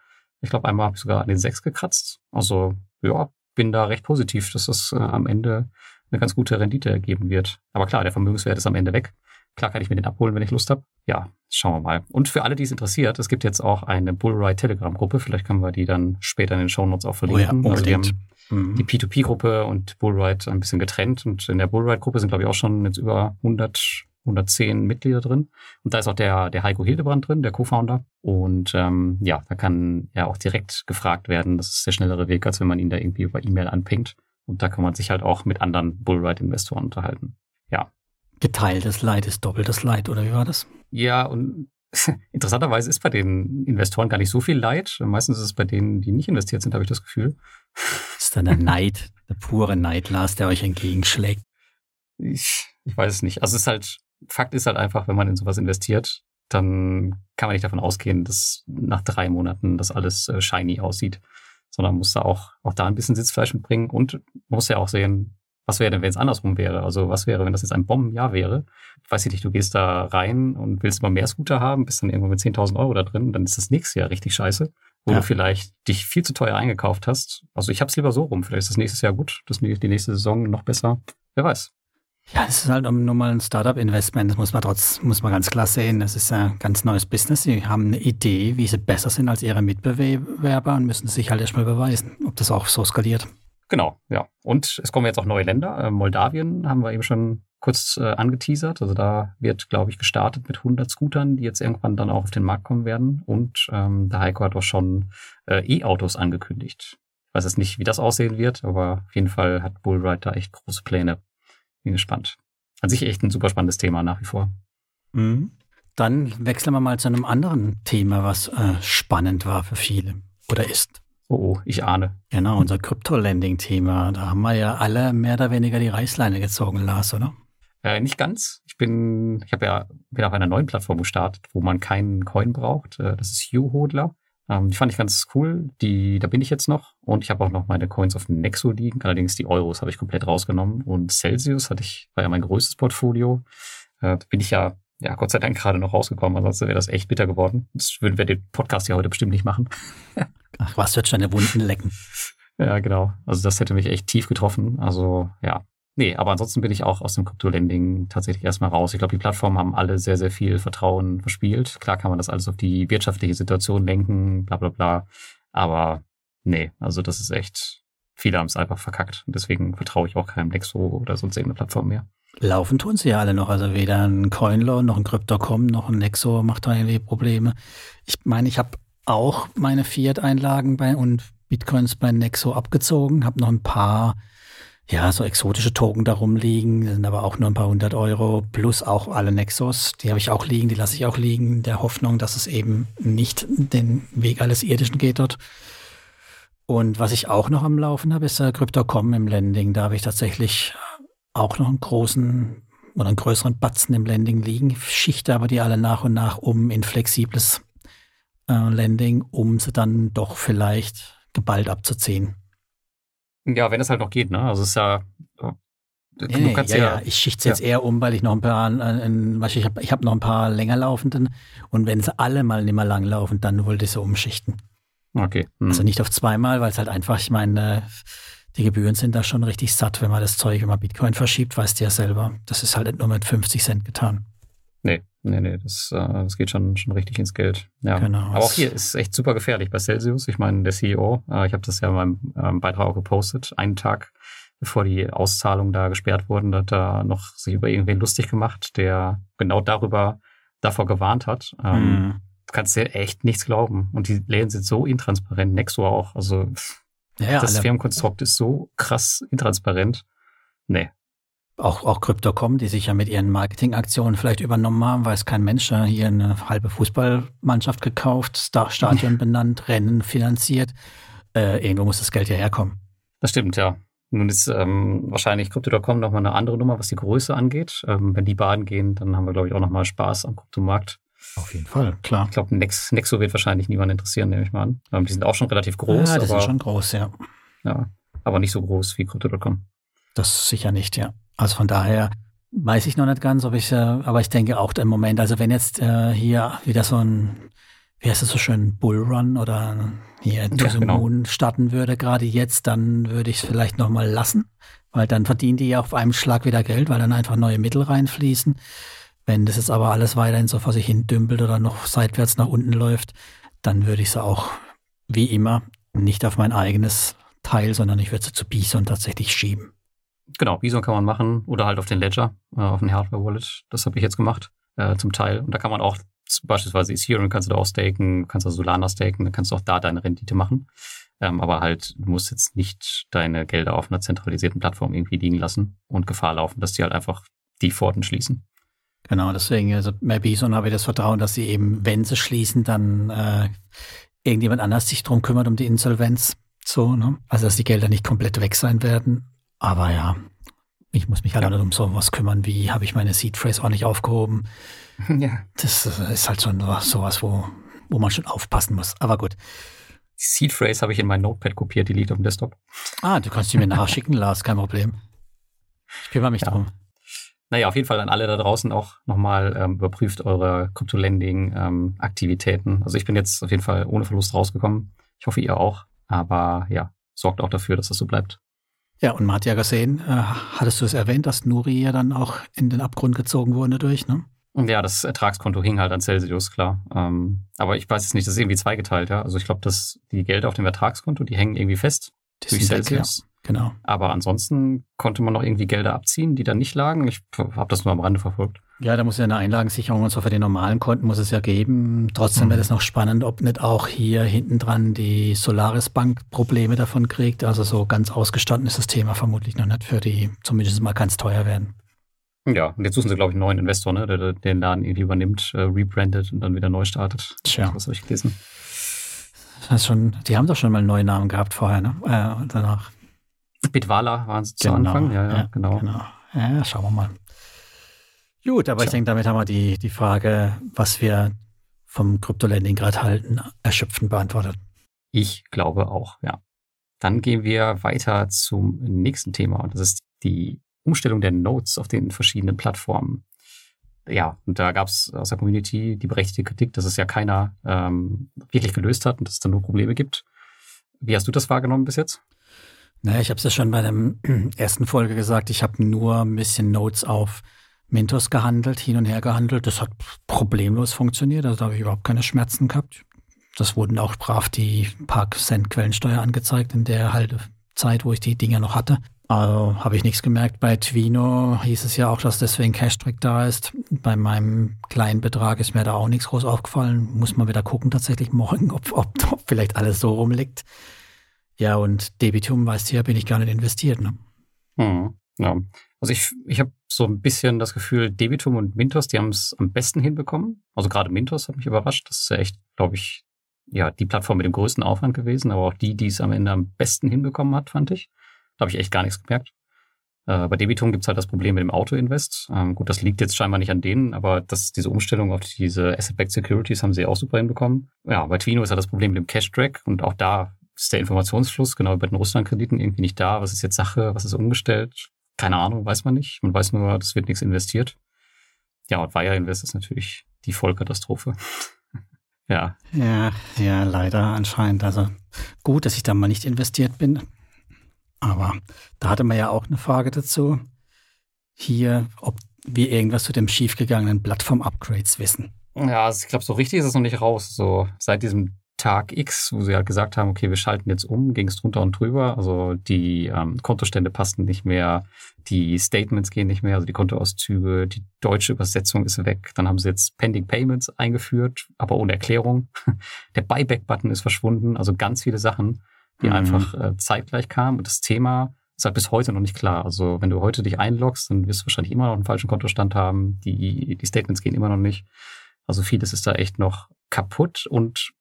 Ich glaube, einmal habe ich sogar an den 6 gekratzt. Also, ja, bin da recht positiv, dass das äh, am Ende eine ganz gute Rendite ergeben wird. Aber klar, der Vermögenswert ist am Ende weg. Klar kann ich mir den abholen, wenn ich Lust habe. Ja, schauen wir mal. Und für alle, die es interessiert, es gibt jetzt auch eine Bullride Telegram-Gruppe. Vielleicht können wir die dann später in den Shownotes auch verlinken. Oh ja, also die haben mhm. die P2P-Gruppe und Bullride ein bisschen getrennt. Und in der Bullride-Gruppe sind, glaube ich, auch schon jetzt über 100, 110 Mitglieder drin. Und da ist auch der, der Heiko Hildebrand drin, der Co-Founder. Und ähm, ja, da kann ja auch direkt gefragt werden. Das ist der schnellere Weg, als wenn man ihn da irgendwie über E-Mail anpingt. Und da kann man sich halt auch mit anderen Bullride-Investoren unterhalten. Ja. Geteiltes Leid ist doppeltes Leid, oder wie war das? Ja, und interessanterweise ist bei den Investoren gar nicht so viel Leid. Meistens ist es bei denen, die nicht investiert sind, habe ich das Gefühl. Das ist dann der Neid, der pure Neid, Lars, der euch entgegenschlägt. Ich, ich weiß es nicht. Also es ist halt, Fakt ist halt einfach, wenn man in sowas investiert, dann kann man nicht davon ausgehen, dass nach drei Monaten das alles äh, shiny aussieht sondern muss da auch, auch da ein bisschen Sitzfleisch mitbringen und muss ja auch sehen, was wäre denn, wenn es andersrum wäre? Also was wäre, wenn das jetzt ein Bombenjahr wäre? Ich weiß nicht, du gehst da rein und willst immer mehr Scooter haben, bist dann irgendwo mit 10.000 Euro da drin, dann ist das nächste Jahr richtig scheiße, wo ja. du vielleicht dich viel zu teuer eingekauft hast. Also ich hab's lieber so rum. Vielleicht ist das nächstes Jahr gut, das die nächste Saison noch besser. Wer weiß. Ja, es ist halt nur mal ein Startup-Investment, das muss man trotz, muss man ganz klar sehen. Das ist ein ganz neues Business. Sie haben eine Idee, wie sie besser sind als ihre Mitbewerber und müssen sich halt erstmal beweisen, ob das auch so skaliert. Genau, ja. Und es kommen jetzt auch neue Länder. Äh, Moldawien haben wir eben schon kurz äh, angeteasert. Also da wird, glaube ich, gestartet mit 100 Scootern, die jetzt irgendwann dann auch auf den Markt kommen werden. Und ähm, der Heiko hat auch schon äh, E-Autos angekündigt. Ich weiß jetzt nicht, wie das aussehen wird, aber auf jeden Fall hat Bullride da echt große Pläne. Bin gespannt. An sich echt ein super spannendes Thema nach wie vor. Mhm. Dann wechseln wir mal zu einem anderen Thema, was äh, spannend war für viele oder ist. Oh, oh, ich ahne. Genau, unser Crypto-Lending-Thema. Da haben wir ja alle mehr oder weniger die Reißleine gezogen, Lars, oder? Äh, nicht ganz. Ich bin, ich habe ja bin auf einer neuen Plattform gestartet, wo man keinen Coin braucht. Äh, das ist U-Hodler. Ähm, die fand ich ganz cool. Die, da bin ich jetzt noch. Und ich habe auch noch meine Coins auf Nexo liegen. Allerdings die Euros habe ich komplett rausgenommen. Und Celsius hatte ich, war ja mein größtes Portfolio. Äh, da bin ich ja, ja, Gott sei Dank gerade noch rausgekommen. Ansonsten wäre das echt bitter geworden. Das würden wir den Podcast ja heute bestimmt nicht machen. Ach, was wird schon deine Wunden lecken? Ja, genau. Also das hätte mich echt tief getroffen. Also ja, Nee, aber ansonsten bin ich auch aus dem Crypto-Lending tatsächlich erstmal raus. Ich glaube, die Plattformen haben alle sehr, sehr viel Vertrauen verspielt. Klar kann man das alles auf die wirtschaftliche Situation lenken, bla bla bla. Aber nee, also das ist echt, viele haben es einfach verkackt. Und deswegen vertraue ich auch keinem Nexo oder sonst irgendeine Plattform mehr. Laufen tun sie ja alle noch. Also weder ein Coinlaw noch ein Crypto.com noch ein Nexo macht da irgendwie Probleme. Ich meine, ich habe auch meine Fiat-Einlagen bei und Bitcoins bei Nexo abgezogen, habe noch ein paar ja, so exotische Token darum liegen, sind aber auch nur ein paar hundert Euro, plus auch alle Nexus, die habe ich auch liegen, die lasse ich auch liegen, der Hoffnung, dass es eben nicht den Weg alles Irdischen geht dort. Und was ich auch noch am Laufen habe, ist äh, Crypto.com im Landing. Da habe ich tatsächlich auch noch einen großen oder einen größeren Batzen im Landing liegen, schichte aber die alle nach und nach um in flexibles äh, Landing, um sie dann doch vielleicht geballt abzuziehen. Ja, wenn es halt noch geht, ne? Also es ist ja. Du nee, kannst ja, ja, ich schichte jetzt ja. eher um, weil ich noch ein paar, äh, ich habe ich hab noch ein paar länger laufenden und wenn sie alle mal nicht mehr lang laufen, dann wollte ich sie umschichten. Okay. Hm. Also nicht auf zweimal, weil es halt einfach, ich meine, die Gebühren sind da schon richtig satt, wenn man das Zeug, man Bitcoin verschiebt, weißt du ja selber. Das ist halt nur mit 50 Cent getan. Nee, nee, nee, das, äh, das geht schon, schon richtig ins Geld. Ja. Genau. Aber auch hier ist echt super gefährlich bei Celsius. Ich meine, der CEO, äh, ich habe das ja in meinem ähm, Beitrag auch gepostet, einen Tag bevor die Auszahlungen da gesperrt wurden, hat er noch sich über irgendwen lustig gemacht, der genau darüber davor gewarnt hat. Ähm, mm. Du kannst dir echt nichts glauben. Und die Läden sind so intransparent, Nexo auch. Also ja, das Firmenkonstrukt ist so krass intransparent. Nee, auch, auch Crypto.com, die sich ja mit ihren Marketingaktionen vielleicht übernommen haben, weiß kein Mensch, hier eine halbe Fußballmannschaft gekauft, Stadion benannt, Rennen finanziert. Äh, irgendwo muss das Geld ja herkommen. Das stimmt, ja. Nun ist ähm, wahrscheinlich Crypto.com nochmal eine andere Nummer, was die Größe angeht. Ähm, wenn die baden gehen, dann haben wir, glaube ich, auch nochmal Spaß am Kryptomarkt. Auf jeden Fall, klar. Ich glaube, Nex Nexo wird wahrscheinlich niemand interessieren, nehme ich mal an. Ähm, die sind auch schon relativ groß. Ja, die aber, sind schon groß, ja. Ja, aber nicht so groß wie Crypto.com. Das sicher nicht, ja. Also von daher weiß ich noch nicht ganz, ob ich, äh, aber ich denke auch im Moment, also wenn jetzt äh, hier wieder so ein, wie heißt es so schön, Bullrun oder hier To ja, genau. Moon starten würde, gerade jetzt, dann würde ich es vielleicht nochmal lassen, weil dann verdienen die ja auf einem Schlag wieder Geld, weil dann einfach neue Mittel reinfließen. Wenn das jetzt aber alles weiterhin so vor sich hin dümpelt oder noch seitwärts nach unten läuft, dann würde ich es auch wie immer nicht auf mein eigenes Teil, sondern ich würde sie zu Bison tatsächlich schieben. Genau, Bison kann man machen oder halt auf den Ledger, äh, auf den Hardware-Wallet. Das habe ich jetzt gemacht, äh, zum Teil. Und da kann man auch beispielsweise Ethereum kannst du da auch staken, kannst du Solana staken, dann kannst du auch da deine Rendite machen. Ähm, aber halt, du musst jetzt nicht deine Gelder auf einer zentralisierten Plattform irgendwie liegen lassen und Gefahr laufen, dass die halt einfach die Pforten schließen. Genau, deswegen, also bei Bison habe ich das Vertrauen, dass sie eben, wenn sie schließen, dann äh, irgendjemand anders sich drum kümmert, um die Insolvenz. So, ne? Also dass die Gelder nicht komplett weg sein werden. Aber ja, ich muss mich halt ja. um sowas kümmern, wie habe ich meine Seed Phrase auch nicht aufgehoben. Ja. Das ist halt schon sowas, wo, wo man schon aufpassen muss. Aber gut. Die Seed Phrase habe ich in mein Notepad kopiert, die liegt auf dem Desktop. Ah, du kannst sie mir nachschicken, Lars, kein Problem. Ich kümmere mich ja. darum. Naja, auf jeden Fall an alle da draußen auch nochmal ähm, überprüft eure Crypto-Lending-Aktivitäten. Ähm, also ich bin jetzt auf jeden Fall ohne Verlust rausgekommen. Ich hoffe, ihr auch. Aber ja, sorgt auch dafür, dass das so bleibt. Ja, und man hat ja gesehen, äh, hattest du es erwähnt, dass Nuri ja dann auch in den Abgrund gezogen wurde durch, ne? Ja, das Ertragskonto hing halt an Celsius, klar. Ähm, aber ich weiß jetzt nicht, das ist irgendwie zweigeteilt, ja. Also ich glaube, dass die Gelder auf dem Ertragskonto, die hängen irgendwie fest die durch Celsius. Weg, ja. Genau. Aber ansonsten konnte man noch irgendwie Gelder abziehen, die da nicht lagen. Ich habe das nur am Rande verfolgt. Ja, da muss ja eine Einlagensicherung und so für die normalen Konten muss es ja geben. Trotzdem mhm. wäre es noch spannend, ob nicht auch hier hinten dran die Solaris Bank Probleme davon kriegt. Also so ganz ausgestanden ist das Thema vermutlich noch nicht für die, zumindest mal ganz teuer werden. Ja, und jetzt suchen sie, glaube ich, einen neuen Investor, ne, der den Laden irgendwie übernimmt, äh, rebrandet und dann wieder neu startet. Tja. Was habe ich gelesen? Das schon, die haben doch schon mal einen neuen Namen gehabt vorher, ne? Äh, danach. Bitwala waren sie zu genau, Anfang, ja, ja, ja genau. genau. Ja, schauen wir mal. Gut, aber Tja. ich denke, damit haben wir die, die Frage, was wir vom Krypto-Landing gerade halten, erschöpfend beantwortet. Ich glaube auch, ja. Dann gehen wir weiter zum nächsten Thema und das ist die Umstellung der Nodes auf den verschiedenen Plattformen. Ja, und da gab es aus der Community die berechtigte Kritik, dass es ja keiner ähm, wirklich gelöst hat und dass es da nur Probleme gibt. Wie hast du das wahrgenommen bis jetzt? Naja, ich habe es ja schon bei der ersten Folge gesagt, ich habe nur ein bisschen Notes auf Mintos gehandelt, hin und her gehandelt. Das hat problemlos funktioniert, also da habe ich überhaupt keine Schmerzen gehabt. Das wurden auch brav die paar Cent Quellensteuer angezeigt in der halt Zeit, wo ich die Dinger noch hatte. Also habe ich nichts gemerkt. Bei Twino hieß es ja auch, dass deswegen Cash-Track da ist. Bei meinem kleinen Betrag ist mir da auch nichts groß aufgefallen. Muss man wieder gucken tatsächlich morgen, ob, ob, ob vielleicht alles so rumliegt. Ja, und Debitum, weißt du ja, bin ich gar nicht investiert. Ne? Hm, ja. Also ich, ich habe so ein bisschen das Gefühl, Debitum und Mintos, die haben es am besten hinbekommen. Also gerade Mintos hat mich überrascht. Das ist ja echt, glaube ich, ja, die Plattform mit dem größten Aufwand gewesen, aber auch die, die es am Ende am besten hinbekommen hat, fand ich. Da habe ich echt gar nichts gemerkt. Äh, bei Debitum gibt's halt das Problem mit dem Auto-Invest. Ähm, gut, das liegt jetzt scheinbar nicht an denen, aber das, diese Umstellung auf diese Asset-Backed Securities haben sie auch super hinbekommen. Ja, bei Twino ist halt das Problem mit dem Cash-Track und auch da ist der Informationsfluss genau bei den Russland-Krediten irgendwie nicht da. Was ist jetzt Sache? Was ist umgestellt? Keine Ahnung, weiß man nicht. Man weiß nur, es wird nichts investiert. Ja, und Wire Invest ist natürlich die Vollkatastrophe. ja. Ja, ja, leider anscheinend. Also gut, dass ich da mal nicht investiert bin. Aber da hatte man ja auch eine Frage dazu. Hier, ob wir irgendwas zu dem schiefgegangenen Plattform-Upgrades wissen. Ja, also ich glaube, so richtig ist es noch nicht raus. So seit diesem Tag X, wo sie halt gesagt haben, okay, wir schalten jetzt um, ging es drunter und drüber. Also die ähm, Kontostände passten nicht mehr, die Statements gehen nicht mehr, also die Kontoauszüge, die deutsche Übersetzung ist weg. Dann haben sie jetzt Pending Payments eingeführt, aber ohne Erklärung. Der Buyback-Button ist verschwunden, also ganz viele Sachen die mhm. einfach äh, zeitgleich kamen. Und das Thema ist halt bis heute noch nicht klar. Also wenn du heute dich einloggst, dann wirst du wahrscheinlich immer noch einen falschen Kontostand haben. Die, die Statements gehen immer noch nicht. Also vieles ist da echt noch kaputt und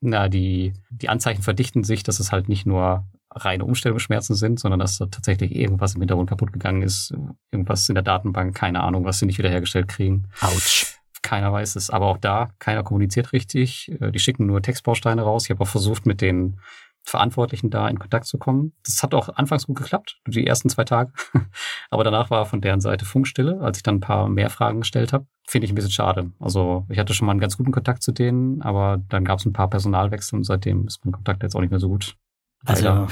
na, die, die Anzeichen verdichten sich, dass es halt nicht nur reine Umstellungsschmerzen sind, sondern dass da tatsächlich irgendwas im Hintergrund kaputt gegangen ist, irgendwas in der Datenbank, keine Ahnung, was sie nicht wiederhergestellt kriegen. Autsch. Keiner weiß es. Aber auch da, keiner kommuniziert richtig. Äh, die schicken nur Textbausteine raus. Ich habe auch versucht, mit den Verantwortlichen da in Kontakt zu kommen. Das hat auch anfangs gut geklappt, die ersten zwei Tage. Aber danach war von deren Seite Funkstille, als ich dann ein paar mehr Fragen gestellt habe. Finde ich ein bisschen schade. Also ich hatte schon mal einen ganz guten Kontakt zu denen, aber dann gab es ein paar Personalwechsel und seitdem ist mein Kontakt jetzt auch nicht mehr so gut. Also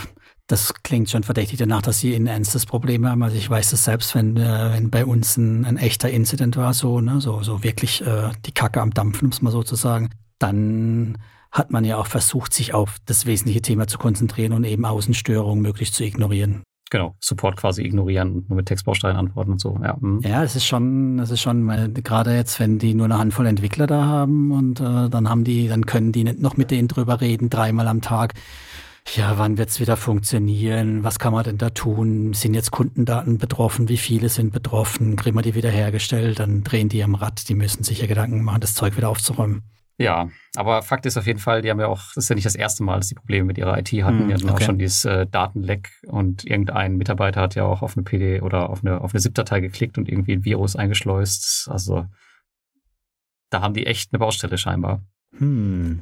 das klingt schon verdächtig danach, dass sie ein ernstes Problem haben. Also ich weiß das selbst, wenn, äh, wenn bei uns ein, ein echter Incident war, so, ne, so, so wirklich äh, die Kacke am Dampfen, um es mal so zu sagen, dann hat man ja auch versucht, sich auf das wesentliche Thema zu konzentrieren und eben Außenstörungen möglichst zu ignorieren. Genau, Support quasi ignorieren und nur mit Textbausteinen antworten und so. Ja, mhm. ja das ist schon, das ist schon, weil gerade jetzt, wenn die nur eine Handvoll Entwickler da haben und äh, dann haben die, dann können die noch mit denen drüber reden, dreimal am Tag. Ja, wann wird's wieder funktionieren? Was kann man denn da tun? Sind jetzt Kundendaten betroffen? Wie viele sind betroffen? Kriegen wir die wieder hergestellt? Dann drehen die am Rad. Die müssen sich ja Gedanken machen, das Zeug wieder aufzuräumen. Ja, aber Fakt ist auf jeden Fall, die haben ja auch, das ist ja nicht das erste Mal, dass die Probleme mit ihrer IT hatten. Mm, die hatten okay. auch schon dieses äh, Datenleck und irgendein Mitarbeiter hat ja auch auf eine PD oder auf eine, auf eine ZIP-Datei geklickt und irgendwie ein Virus eingeschleust. Also da haben die echt eine Baustelle scheinbar. Hm.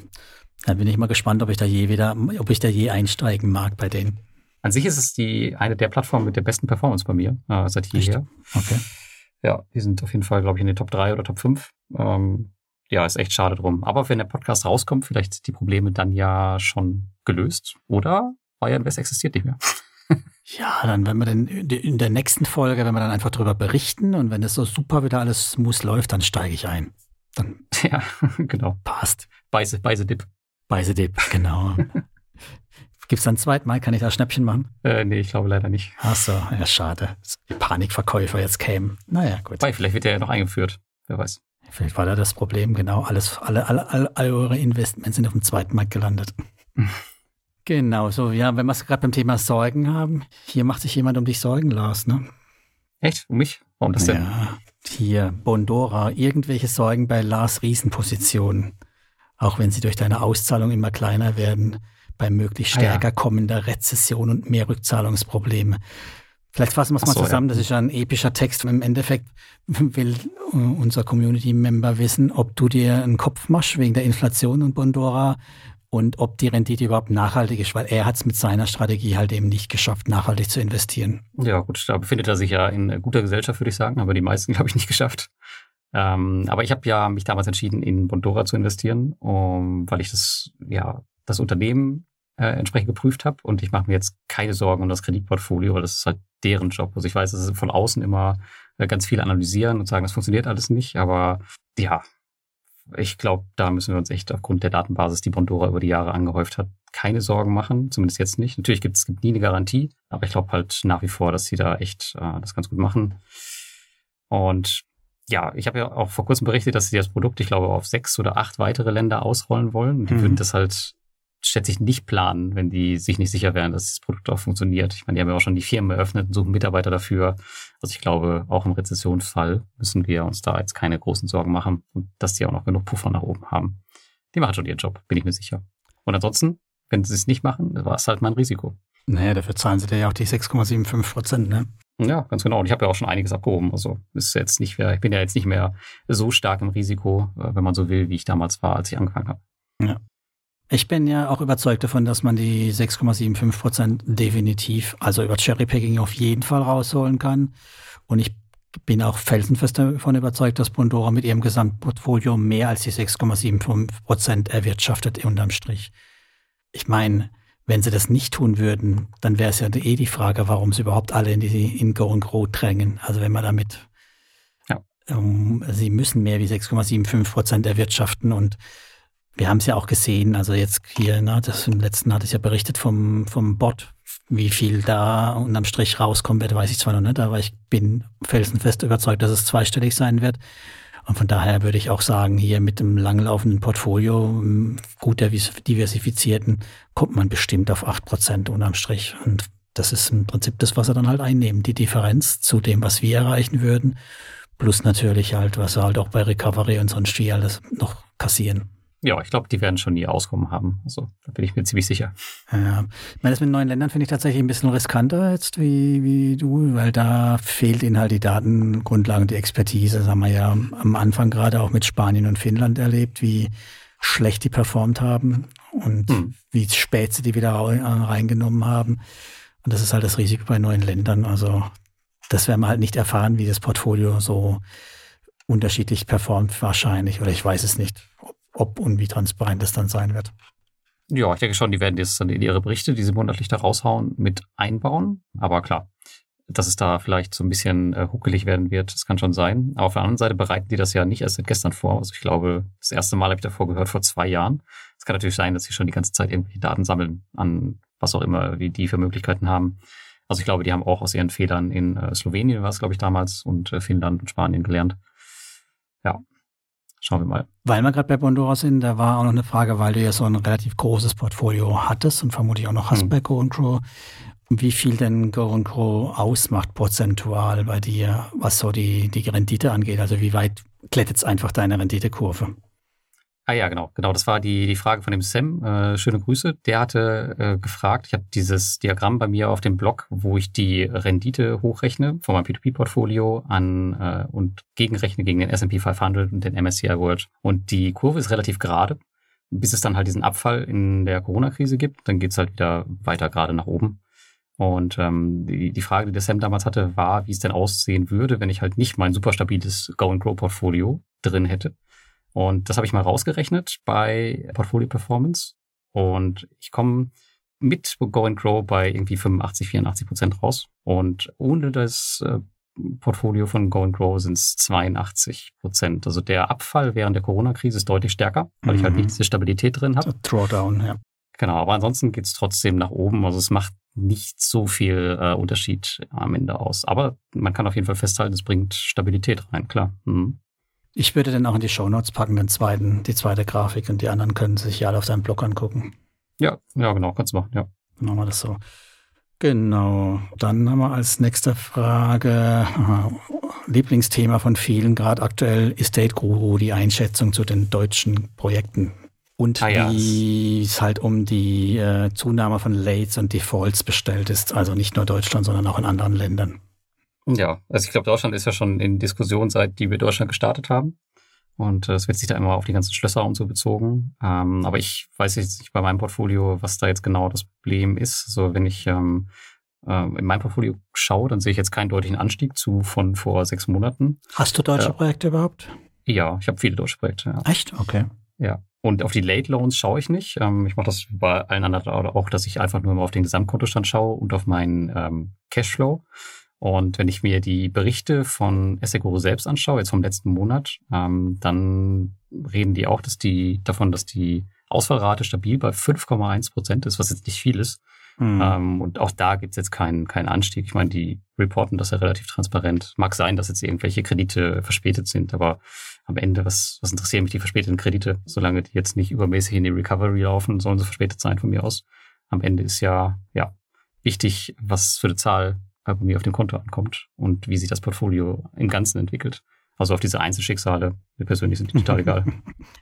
Dann bin ich mal gespannt, ob ich da je wieder, ob ich da je einsteigen mag bei denen. An sich ist es die eine der Plattformen mit der besten Performance bei mir, äh, seit jeher. Okay. Ja, die sind auf jeden Fall, glaube ich, in den Top 3 oder Top 5. Ähm, ja, ist echt schade drum. Aber wenn der Podcast rauskommt, vielleicht die Probleme dann ja schon gelöst. Oder Bayern West existiert nicht mehr. ja, dann wenn wir dann in der nächsten Folge, wenn wir dann einfach darüber berichten und wenn es so super wieder alles smooth läuft, dann steige ich ein. Dann ja, genau. Passt. Beise, Beise Dip. Beise Dip, genau. Gibt es dann ein zweites Mal? Kann ich da Schnäppchen machen? Äh, nee, ich glaube leider nicht. Ach so, ja, schade. Die Panikverkäufer jetzt kämen. Naja, gut. Weil vielleicht wird der ja noch eingeführt. Wer weiß. Vielleicht war da das Problem, genau. Alles, alle, alle, alle, alle eure Investments sind auf dem zweiten Markt gelandet. genau, so, ja, wenn wir es gerade beim Thema Sorgen haben, hier macht sich jemand um dich Sorgen, Lars, ne? Echt? Um mich? Warum das denn? Ja, hier, Bondora, irgendwelche Sorgen bei Lars Riesenpositionen. Auch wenn sie durch deine Auszahlung immer kleiner werden, bei möglichst stärker ah, ja. kommender Rezession und mehr Rückzahlungsprobleme. Vielleicht fassen wir es mal so, zusammen. Ja. Das ist ja ein epischer Text. Im Endeffekt will äh, unser Community-Member wissen, ob du dir einen Kopf machst wegen der Inflation und Bondora und ob die Rendite überhaupt nachhaltig ist, weil er hat es mit seiner Strategie halt eben nicht geschafft, nachhaltig zu investieren. Ja, gut, da befindet er sich ja in guter Gesellschaft, würde ich sagen, aber die meisten, glaube ich, nicht geschafft. Ähm, aber ich habe ja mich damals entschieden, in Bondora zu investieren, um, weil ich das, ja, das Unternehmen äh, entsprechend geprüft habe und ich mache mir jetzt keine Sorgen um das Kreditportfolio, weil das ist halt deren Job. Also ich weiß, dass sie von außen immer äh, ganz viel analysieren und sagen, das funktioniert alles nicht, aber ja, ich glaube, da müssen wir uns echt aufgrund der Datenbasis, die Bondora über die Jahre angehäuft hat, keine Sorgen machen, zumindest jetzt nicht. Natürlich gibt es nie eine Garantie, aber ich glaube halt nach wie vor, dass sie da echt äh, das ganz gut machen. Und ja, ich habe ja auch vor kurzem berichtet, dass sie das Produkt, ich glaube, auf sechs oder acht weitere Länder ausrollen wollen. Und die mhm. würden das halt schätze ich, nicht planen, wenn die sich nicht sicher wären, dass das Produkt auch funktioniert. Ich meine, die haben ja auch schon die Firmen eröffnet und suchen Mitarbeiter dafür. Also ich glaube, auch im Rezessionsfall müssen wir uns da jetzt keine großen Sorgen machen und dass die auch noch genug Puffer nach oben haben. Die machen schon ihren Job, bin ich mir sicher. Und ansonsten, wenn sie es nicht machen, war es halt mein Risiko. Naja, dafür zahlen sie dir ja auch die 6,75 Prozent, ne? Ja, ganz genau. Und ich habe ja auch schon einiges abgehoben. Also ist jetzt nicht mehr, ich bin ja jetzt nicht mehr so stark im Risiko, äh, wenn man so will, wie ich damals war, als ich angefangen habe. Ja. Ich bin ja auch überzeugt davon, dass man die 6,75 Prozent definitiv, also über Cherrypicking auf jeden Fall rausholen kann. Und ich bin auch felsenfest davon überzeugt, dass Bondora mit ihrem Gesamtportfolio mehr als die 6,75 Prozent erwirtschaftet unterm Strich. Ich meine, wenn sie das nicht tun würden, dann wäre es ja eh die Frage, warum sie überhaupt alle in die in Go and Grow drängen. Also wenn man damit, ja. um, sie müssen mehr wie 6,75 Prozent erwirtschaften und wir haben es ja auch gesehen, also jetzt hier, na, das im letzten hatte ich ja berichtet vom, vom Bot, wie viel da unterm Strich rauskommen wird, weiß ich zwar noch nicht, aber ich bin felsenfest überzeugt, dass es zweistellig sein wird. Und von daher würde ich auch sagen, hier mit dem langlaufenden Portfolio, gut diversifizierten, kommt man bestimmt auf acht Prozent unterm Strich. Und das ist im Prinzip das, was er dann halt einnehmen. Die Differenz zu dem, was wir erreichen würden, plus natürlich halt, was wir halt auch bei Recovery und sonst wie alles noch kassieren. Ja, ich glaube, die werden schon nie Auskommen haben. Also da bin ich mir ziemlich sicher. Ja, ich meine, das mit neuen Ländern finde ich tatsächlich ein bisschen riskanter jetzt wie, wie du, weil da fehlt ihnen halt die Datengrundlagen, die Expertise. Das haben wir ja am Anfang gerade auch mit Spanien und Finnland erlebt, wie schlecht die performt haben und hm. wie spät sie die wieder reingenommen haben. Und das ist halt das Risiko bei neuen Ländern. Also das werden wir halt nicht erfahren, wie das Portfolio so unterschiedlich performt wahrscheinlich. Oder ich weiß es nicht, ob ob und wie transparent das dann sein wird. Ja, ich denke schon, die werden jetzt dann in ihre Berichte, die sie monatlich da raushauen, mit einbauen. Aber klar, dass es da vielleicht so ein bisschen äh, huckelig werden wird, das kann schon sein. Aber auf der anderen Seite bereiten die das ja nicht erst seit gestern vor. Also ich glaube, das erste Mal habe ich davor gehört, vor zwei Jahren. Es kann natürlich sein, dass sie schon die ganze Zeit irgendwelche Daten sammeln, an was auch immer, wie die für Möglichkeiten haben. Also ich glaube, die haben auch aus ihren Fehlern in äh, Slowenien war es, glaube ich, damals und äh, Finnland und Spanien gelernt. Ja, Schauen wir mal. Weil wir gerade bei Bondora sind, da war auch noch eine Frage, weil du ja so ein relativ großes Portfolio hattest und vermutlich auch noch hast hm. bei Go Grow, wie viel denn Go Grow ausmacht prozentual bei dir, was so die, die Rendite angeht. Also wie weit klettet es einfach deine Renditekurve? Ah ja, genau, genau. Das war die, die Frage von dem Sam. Äh, schöne Grüße. Der hatte äh, gefragt, ich habe dieses Diagramm bei mir auf dem Blog, wo ich die Rendite hochrechne von meinem P2P-Portfolio an äh, und gegenrechne gegen den S&P 500 und den MSCI World. Und die Kurve ist relativ gerade, bis es dann halt diesen Abfall in der Corona-Krise gibt. Dann geht's halt wieder weiter gerade nach oben. Und ähm, die, die Frage, die der Sam damals hatte, war, wie es denn aussehen würde, wenn ich halt nicht mein super stabiles Go-and-Grow-Portfolio drin hätte und das habe ich mal rausgerechnet bei Portfolio Performance. Und ich komme mit Go and Grow bei irgendwie 85, 84 Prozent raus. Und ohne das äh, Portfolio von Go and Grow sind es 82 Prozent. Also der Abfall während der Corona-Krise ist deutlich stärker, weil mhm. ich halt mhm. nicht diese Stabilität drin habe. Drawdown, ja. Genau, aber ansonsten geht es trotzdem nach oben. Also es macht nicht so viel äh, Unterschied am Ende aus. Aber man kann auf jeden Fall festhalten, es bringt Stabilität rein, klar. Mhm. Ich würde den auch in die Shownotes packen, den zweiten, die zweite Grafik und die anderen können sich ja alle auf deinem Blog angucken. Ja, ja, genau, kannst du machen, ja. Dann machen wir das so. Genau. Dann haben wir als nächste Frage Lieblingsthema von vielen, gerade aktuell Estate Guru, die Einschätzung zu den deutschen Projekten. und Ah, ja. wie es halt um die äh, Zunahme von Lates und Defaults bestellt ist. Also nicht nur Deutschland, sondern auch in anderen Ländern. Ja, also ich glaube, Deutschland ist ja schon in Diskussion, seit die wir Deutschland gestartet haben. Und äh, es wird sich da immer auf die ganzen Schlösser und so bezogen. Ähm, aber ich weiß jetzt nicht bei meinem Portfolio, was da jetzt genau das Problem ist. So, wenn ich ähm, äh, in mein Portfolio schaue, dann sehe ich jetzt keinen deutlichen Anstieg zu von vor sechs Monaten. Hast du deutsche Ja. Projekte überhaupt? Ja, ich habe viele deutsche Projekte. Ja. Echt? Okay. Ja. Und auf die Late Loans schaue ich nicht. Ähm, ich mache das bei allen anderen auch, dass ich einfach nur immer auf den Gesamtkontostand schaue und auf meinen ähm, Cashflow. Und wenn ich mir die Berichte von Esseguro selbst anschaue, jetzt vom letzten Monat, ähm, dann reden die auch, dass die davon, dass die Ausfallrate stabil bei 5,1 Prozent ist, was jetzt nicht viel ist. Hm. Ähm, und auch da gibt's jetzt keinen keinen Anstieg. Ich meine, die reporten das ja relativ transparent. Mag sein, dass jetzt irgendwelche Kredite verspätet sind, aber am Ende, was, was interessieren mich die verspäteten Kredite? Solange die jetzt nicht übermäßig in die Recovery laufen, sollen sie verspätet sein von mir aus. Am Ende ist ja, ja, wichtig, was für eine Zahl bei mir auf dem Konto ankommt und wie sich das Portfolio im Ganzen entwickelt. Also auf diese Einzelschicksale, mir persönlich sind die total egal.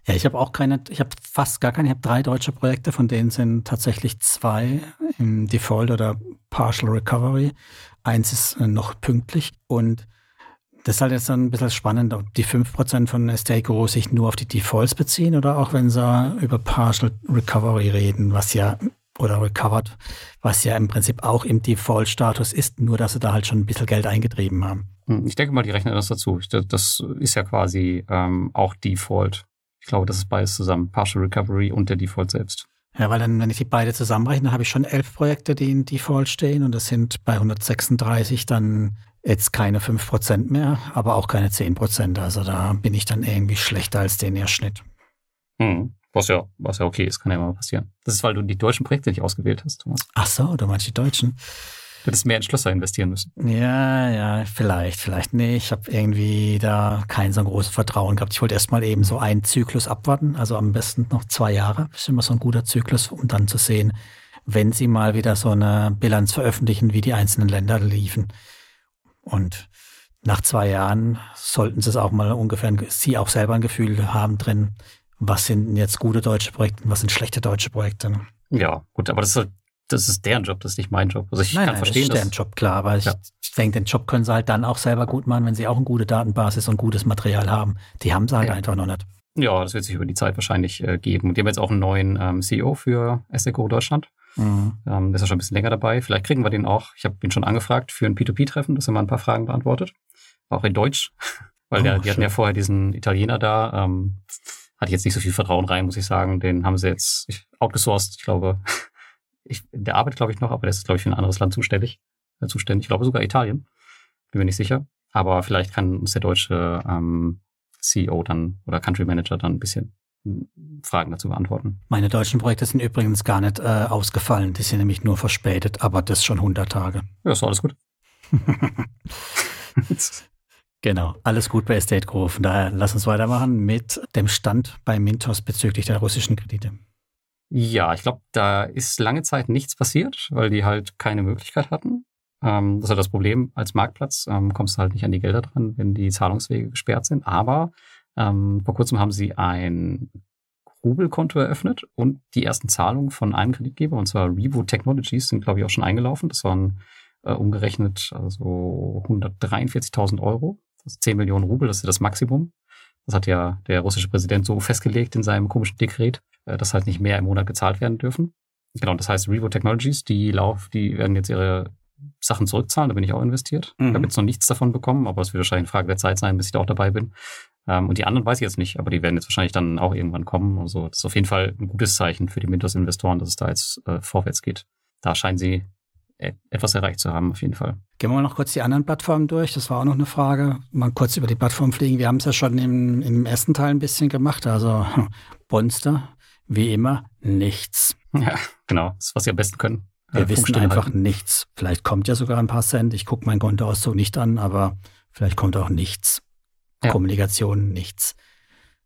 Ja, ich habe auch keine, ich habe fast gar keine, ich habe drei deutsche Projekte, von denen sind tatsächlich zwei im Default oder Partial Recovery. Eins ist äh, noch pünktlich und das ist halt jetzt dann ein bisschen spannend, ob die 5% von Guru sich nur auf die Defaults beziehen oder auch wenn sie über Partial Recovery reden, was ja, oder Recovered, was ja im Prinzip auch im Default-Status ist, nur dass sie da halt schon ein bisschen Geld eingetrieben haben. Hm, Ich denke mal, die rechnen das dazu. Das ist ja quasi ähm, auch Default. Ich glaube, das ist beides zusammen. Partial Recovery und der Default selbst. Ja, weil dann, wenn ich die beide zusammenrechne, habe ich schon elf Projekte, die in Default stehen und das sind bei 136 dann jetzt keine 5% mehr, aber auch keine 10%. Also da bin ich dann irgendwie schlechter als den Schnitt. Hm. Was ja, was ja okay ist, kann ja immer passieren. Das ist, weil du die deutschen Projekte nicht ausgewählt hast, Thomas. Ach so, du meinst die Deutschen? Du hättest mehr in Schlösser investieren müssen. Ja, ja, vielleicht, vielleicht. Nee, ich habe irgendwie da kein so großes Vertrauen gehabt. Ich wollte erstmal eben so einen Zyklus abwarten, also am besten noch zwei Jahre. Das ist immer so ein guter Zyklus, um dann zu sehen, wenn sie mal wieder so eine Bilanz veröffentlichen, wie die einzelnen Länder liefen. Und nach zwei Jahren sollten sie es auch mal ungefähr, sie auch selber ein Gefühl haben drin, was sind jetzt gute deutsche Projekte und was sind schlechte deutsche Projekte. ne? Ja, gut, aber das ist, halt- das ist deren Job, das ist nicht mein Job. Also ich nein, kann nein, verstehen, das ist deren Job, klar, aber ich, Ja. ich denke, den Job können sie halt dann auch selber gut machen, wenn sie auch eine gute Datenbasis und gutes Material haben. Die haben sie halt Ja. einfach noch nicht. ja, das wird sich über die Zeit wahrscheinlich äh, geben. Und die haben jetzt auch einen neuen ähm, CEO für Esseco Deutschland. Mhm. Ähm, der ist ja schon ein bisschen länger dabei. Vielleicht kriegen wir den auch. Ich habe ihn schon angefragt für ein P2P-Treffen, dass er mal ein paar Fragen beantwortet. Auch in Deutsch. Weil Oh, der, die hatten schön. ja vorher diesen Italiener da. Ähm, hatte ich jetzt nicht so viel Vertrauen rein, muss ich sagen. Den haben sie jetzt outgesourced. Ich glaube, ich, der arbeitet, glaube ich, noch, aber der ist, glaube ich, für ein anderes Land zuständig. Äh, zuständig. Ich glaube sogar Italien. Bin mir nicht sicher. Aber vielleicht kann uns der deutsche ähm, CEO dann oder Country Manager dann ein bisschen hm, Fragen dazu beantworten. Meine deutschen Projekte sind übrigens gar nicht äh, ausgefallen. Die sind nämlich nur verspätet, aber das schon 100 Tage. Ja, ist alles gut. Genau, alles gut bei Estate Group. Von daher lass uns weitermachen mit dem Stand bei Mintos bezüglich der russischen Kredite. Ja, ich glaube, da ist lange Zeit nichts passiert, weil die halt keine Möglichkeit hatten. Ähm, das ist ja das Problem als Marktplatz. Ähm, kommst du halt nicht an die Gelder dran, wenn die Zahlungswege gesperrt sind. Aber ähm, vor kurzem haben sie ein Rubelkonto eröffnet und die ersten Zahlungen von einem Kreditgeber, und zwar Revo Technologies, sind, glaube ich, auch schon eingelaufen. Das waren äh, umgerechnet also 143.000 Euro. Das ist 10 Millionen Rubel, das ist ja das Maximum. Das hat ja der russische Präsident so festgelegt in seinem komischen Dekret, äh, dass halt nicht mehr im Monat gezahlt werden dürfen. Genau, das heißt Revo Technologies, die lauf, die werden jetzt ihre Sachen zurückzahlen, da bin ich auch investiert. Mhm. Ich habe jetzt noch nichts davon bekommen, aber es wird wahrscheinlich eine Frage der Zeit sein, bis ich da auch dabei bin. Ähm, und die anderen weiß ich jetzt nicht, aber die werden jetzt wahrscheinlich dann auch irgendwann kommen. Also das ist auf jeden Fall ein gutes Zeichen für die Mintos-Investoren, dass es da jetzt äh, vorwärts geht. Da scheinen sie etwas erreicht zu haben, auf jeden Fall. Gehen wir mal noch kurz die anderen Plattformen durch. Das war auch noch eine Frage. Mal kurz über die Plattform fliegen. Wir haben es ja schon im, im ersten Teil ein bisschen gemacht. Also Bonster, wie immer, nichts. Ja, genau. Das ist, was sie am besten können. Wir Äh, wissen einfach halten. nichts. Vielleicht kommt ja sogar ein paar Cent. Ich gucke mein Kontoauszug nicht an, aber vielleicht kommt auch nichts. Ja. Kommunikation, nichts.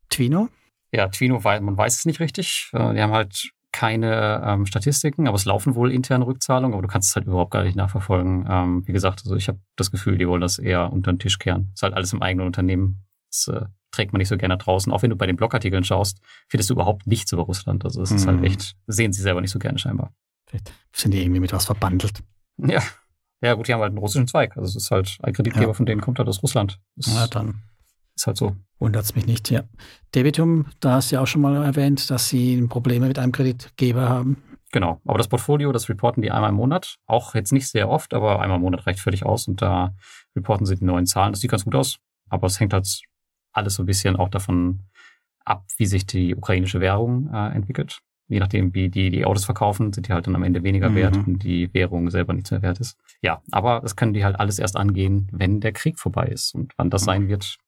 Twino? Ja, Twino, man weiß es nicht richtig. Äh, Die haben halt keine ähm, Statistiken, aber es laufen wohl interne Rückzahlungen, aber du kannst es halt überhaupt gar nicht nachverfolgen. Ähm, wie gesagt, also ich habe das Gefühl, die wollen das eher unter den Tisch kehren. Ist halt alles im eigenen Unternehmen. Das äh, trägt man nicht so gerne draußen. Auch wenn du bei den Blogartikeln schaust, findest du überhaupt nichts über Russland. Also es ist halt mhm. halt echt, sehen sie selber nicht so gerne scheinbar. Vielleicht sind die irgendwie mit was verbandelt. Ja. Ja, gut, die haben halt einen russischen Zweig. Also es ist halt ein Kreditgeber ja. von denen kommt halt aus Russland. Das ja, dann. Ist halt so. Wundert es mich nicht, ja. Debitum, da hast du ja auch schon mal erwähnt, dass sie Probleme mit einem Kreditgeber haben. Genau, aber das Portfolio, das reporten die einmal im Monat. Auch jetzt nicht sehr oft, aber einmal im Monat reicht völlig aus und da reporten sie die neuen Zahlen. Das sieht ganz gut aus, aber es hängt halt alles so ein bisschen auch davon ab, wie sich die ukrainische Währung äh, entwickelt je nachdem, wie die die Autos verkaufen, sind die halt dann am Ende weniger mhm. wert und die Währung selber nicht mehr wert ist. Ja, aber das können die halt alles erst angehen, wenn der Krieg vorbei ist. Und wann das mhm. sein wird,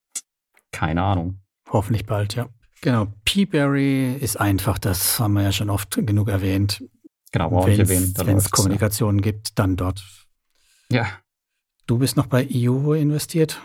keine Ahnung. Hoffentlich bald, ja. Genau. Peaberry ist einfach, das haben wir ja schon oft genug erwähnt. Genau, brauche ich erwähnen. Wenn es Kommunikation ja. gibt, dann dort. Ja. Du bist noch bei Iuvo investiert?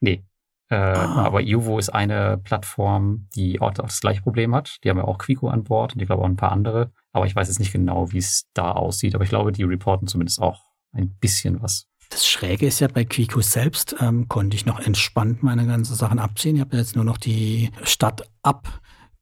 Nee, äh, ah. Aber Uvo ist eine Plattform, die auch das gleiche Problem hat. Die haben ja auch Quico an Bord und ich glaube auch ein paar andere. Aber ich weiß jetzt nicht genau, wie es da aussieht. Aber ich glaube, die reporten zumindest auch ein bisschen was. Das Schräge ist ja bei Quico selbst, ähm, konnte ich noch entspannt meine ganzen Sachen abziehen. Ich habe jetzt nur noch die Stadt-Ab-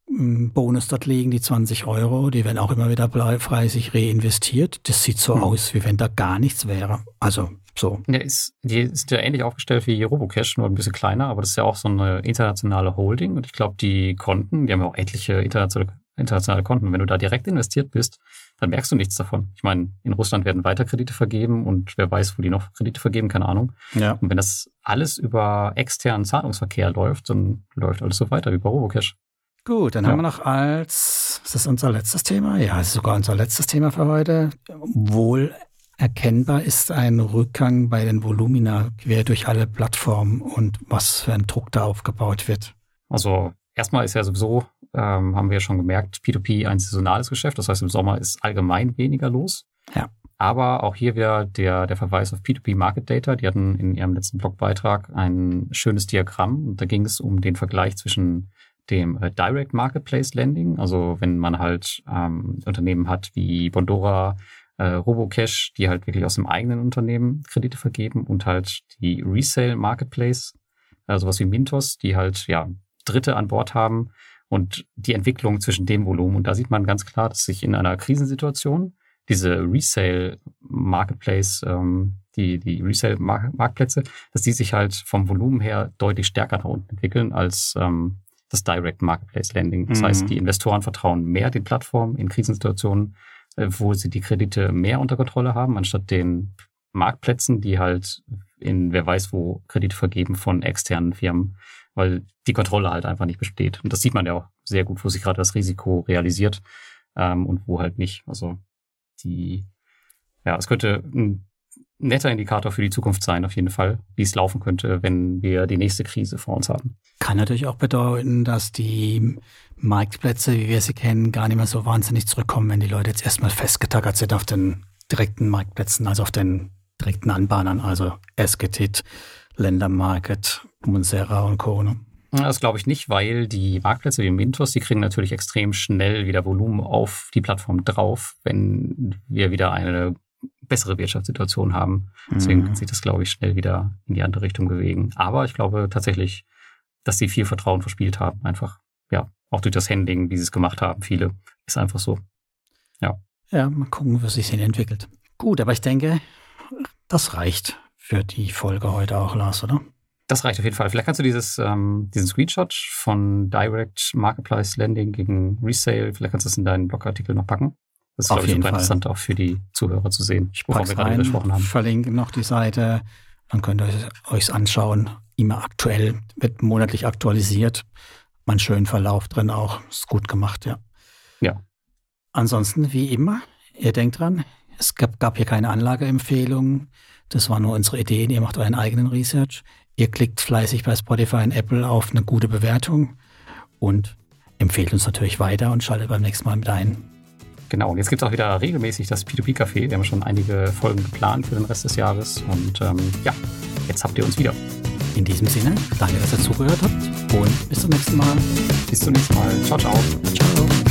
Bonus dort liegen, die 20 Euro, die werden auch immer wieder fleißig reinvestiert. Das sieht so hm. aus, wie wenn da gar nichts wäre. Also so. Ja, ist, die ist ja ähnlich aufgestellt wie Robocash, nur ein bisschen kleiner, aber das ist ja auch so eine internationale Holding und ich glaube, die Konten, die haben ja auch etliche internationale, internationale Konten. Wenn du da direkt investiert bist, dann merkst du nichts davon. Ich meine, in Russland werden weiter Kredite vergeben und wer weiß, wo die noch Kredite vergeben, keine Ahnung. Ja. Und wenn das alles über externen Zahlungsverkehr läuft, dann läuft alles so weiter wie bei Robocash. Gut, dann ja. haben wir noch als, ist das unser letztes Thema? Ja, das ist sogar unser letztes Thema für heute. Wohl erkennbar ist ein Rückgang bei den Volumina quer durch alle Plattformen und was für ein Druck da aufgebaut wird. Also erstmal ist ja sowieso, ähm, haben wir ja schon gemerkt, P2P ein saisonales Geschäft. Das heißt, im Sommer ist allgemein weniger los. Ja. Aber auch hier wieder der, der Verweis auf P2P Market Data. Die hatten in ihrem letzten Blogbeitrag ein schönes Diagramm und da ging es um den Vergleich zwischen dem äh, Direct Marketplace Lending, also wenn man halt ähm, Unternehmen hat wie Bondora, äh, Robocash, die halt wirklich aus dem eigenen Unternehmen Kredite vergeben und halt die Resale Marketplace, also sowas wie Mintos, die halt ja Dritte an Bord haben und die Entwicklung zwischen dem Volumen. Und da sieht man ganz klar, dass sich in einer Krisensituation diese Resale Marketplace, ähm, die, die Resale Marktplätze, dass die sich halt vom Volumen her deutlich stärker nach unten entwickeln als ähm, das Direct Marketplace Lending. Das mhm. heißt, die Investoren vertrauen mehr den Plattformen in Krisensituationen äh, wo sie die Kredite mehr unter Kontrolle haben, anstatt den Marktplätzen, die halt in wer weiß wo Kredite vergeben von externen Firmen, weil die Kontrolle halt einfach nicht besteht. Und das sieht man ja auch sehr gut, wo sich gerade das Risiko realisiert ähm, und wo halt nicht. Also die, ja, es könnte ein netter Indikator für die Zukunft sein, auf jeden Fall, wie es laufen könnte, wenn wir die nächste Krise vor uns haben. Kann natürlich auch bedeuten, dass die Marktplätze, wie wir sie kennen, gar nicht mehr so wahnsinnig zurückkommen, wenn die Leute jetzt erstmal festgetackert sind auf den direkten Marktplätzen, also auf den direkten Anbahnern, also Esketit, Ländermarket, Monsera und Co. Ne? Das glaube ich nicht, weil die Marktplätze wie Mintos, die kriegen natürlich extrem schnell wieder Volumen auf die Plattform drauf, wenn wir wieder eine bessere Wirtschaftssituation haben. Deswegen mhm. kann sich das, glaube ich, schnell wieder in die andere Richtung bewegen. Aber ich glaube tatsächlich, dass sie viel Vertrauen verspielt haben. Einfach, ja, auch durch das Handling, wie sie es gemacht haben. Viele ist einfach so. Ja. Ja, mal gucken, wie sich entwickelt. Gut, aber ich denke, das reicht für die Folge heute auch, Lars, oder? Das reicht auf jeden Fall. Vielleicht kannst du dieses, ähm, diesen Screenshot von Direct Marketplace Landing gegen Resale, vielleicht kannst du das in deinen Blogartikel noch packen. Das ist, Auf glaube ich, super Fall. interessant auch für die Zuhörer zu sehen, ich wovon wir gerade rein, gesprochen haben. verlinke noch die Seite, dann könnt ihr euch anschauen. Immer aktuell, wird monatlich aktualisiert. Man schönen Verlauf drin auch. Ist gut gemacht, ja. Ja. Ansonsten, wie immer, ihr denkt dran, es gab, gab hier keine Anlageempfehlungen. Das war nur unsere Ideen. Ihr macht euren eigenen Research. Ihr klickt fleißig bei Spotify und Apple auf eine gute Bewertung und empfehlt uns natürlich weiter und schaltet beim nächsten Mal mit ein. Genau, und jetzt gibt es auch wieder regelmäßig das P2P-Café. Wir haben schon einige Folgen geplant für den Rest des Jahres. Und ähm, ja, jetzt habt ihr uns wieder. In diesem Sinne, danke, dass ihr zugehört habt und bis zum nächsten Mal. Bis zum nächsten Mal. Ciao, ciao. Ciao.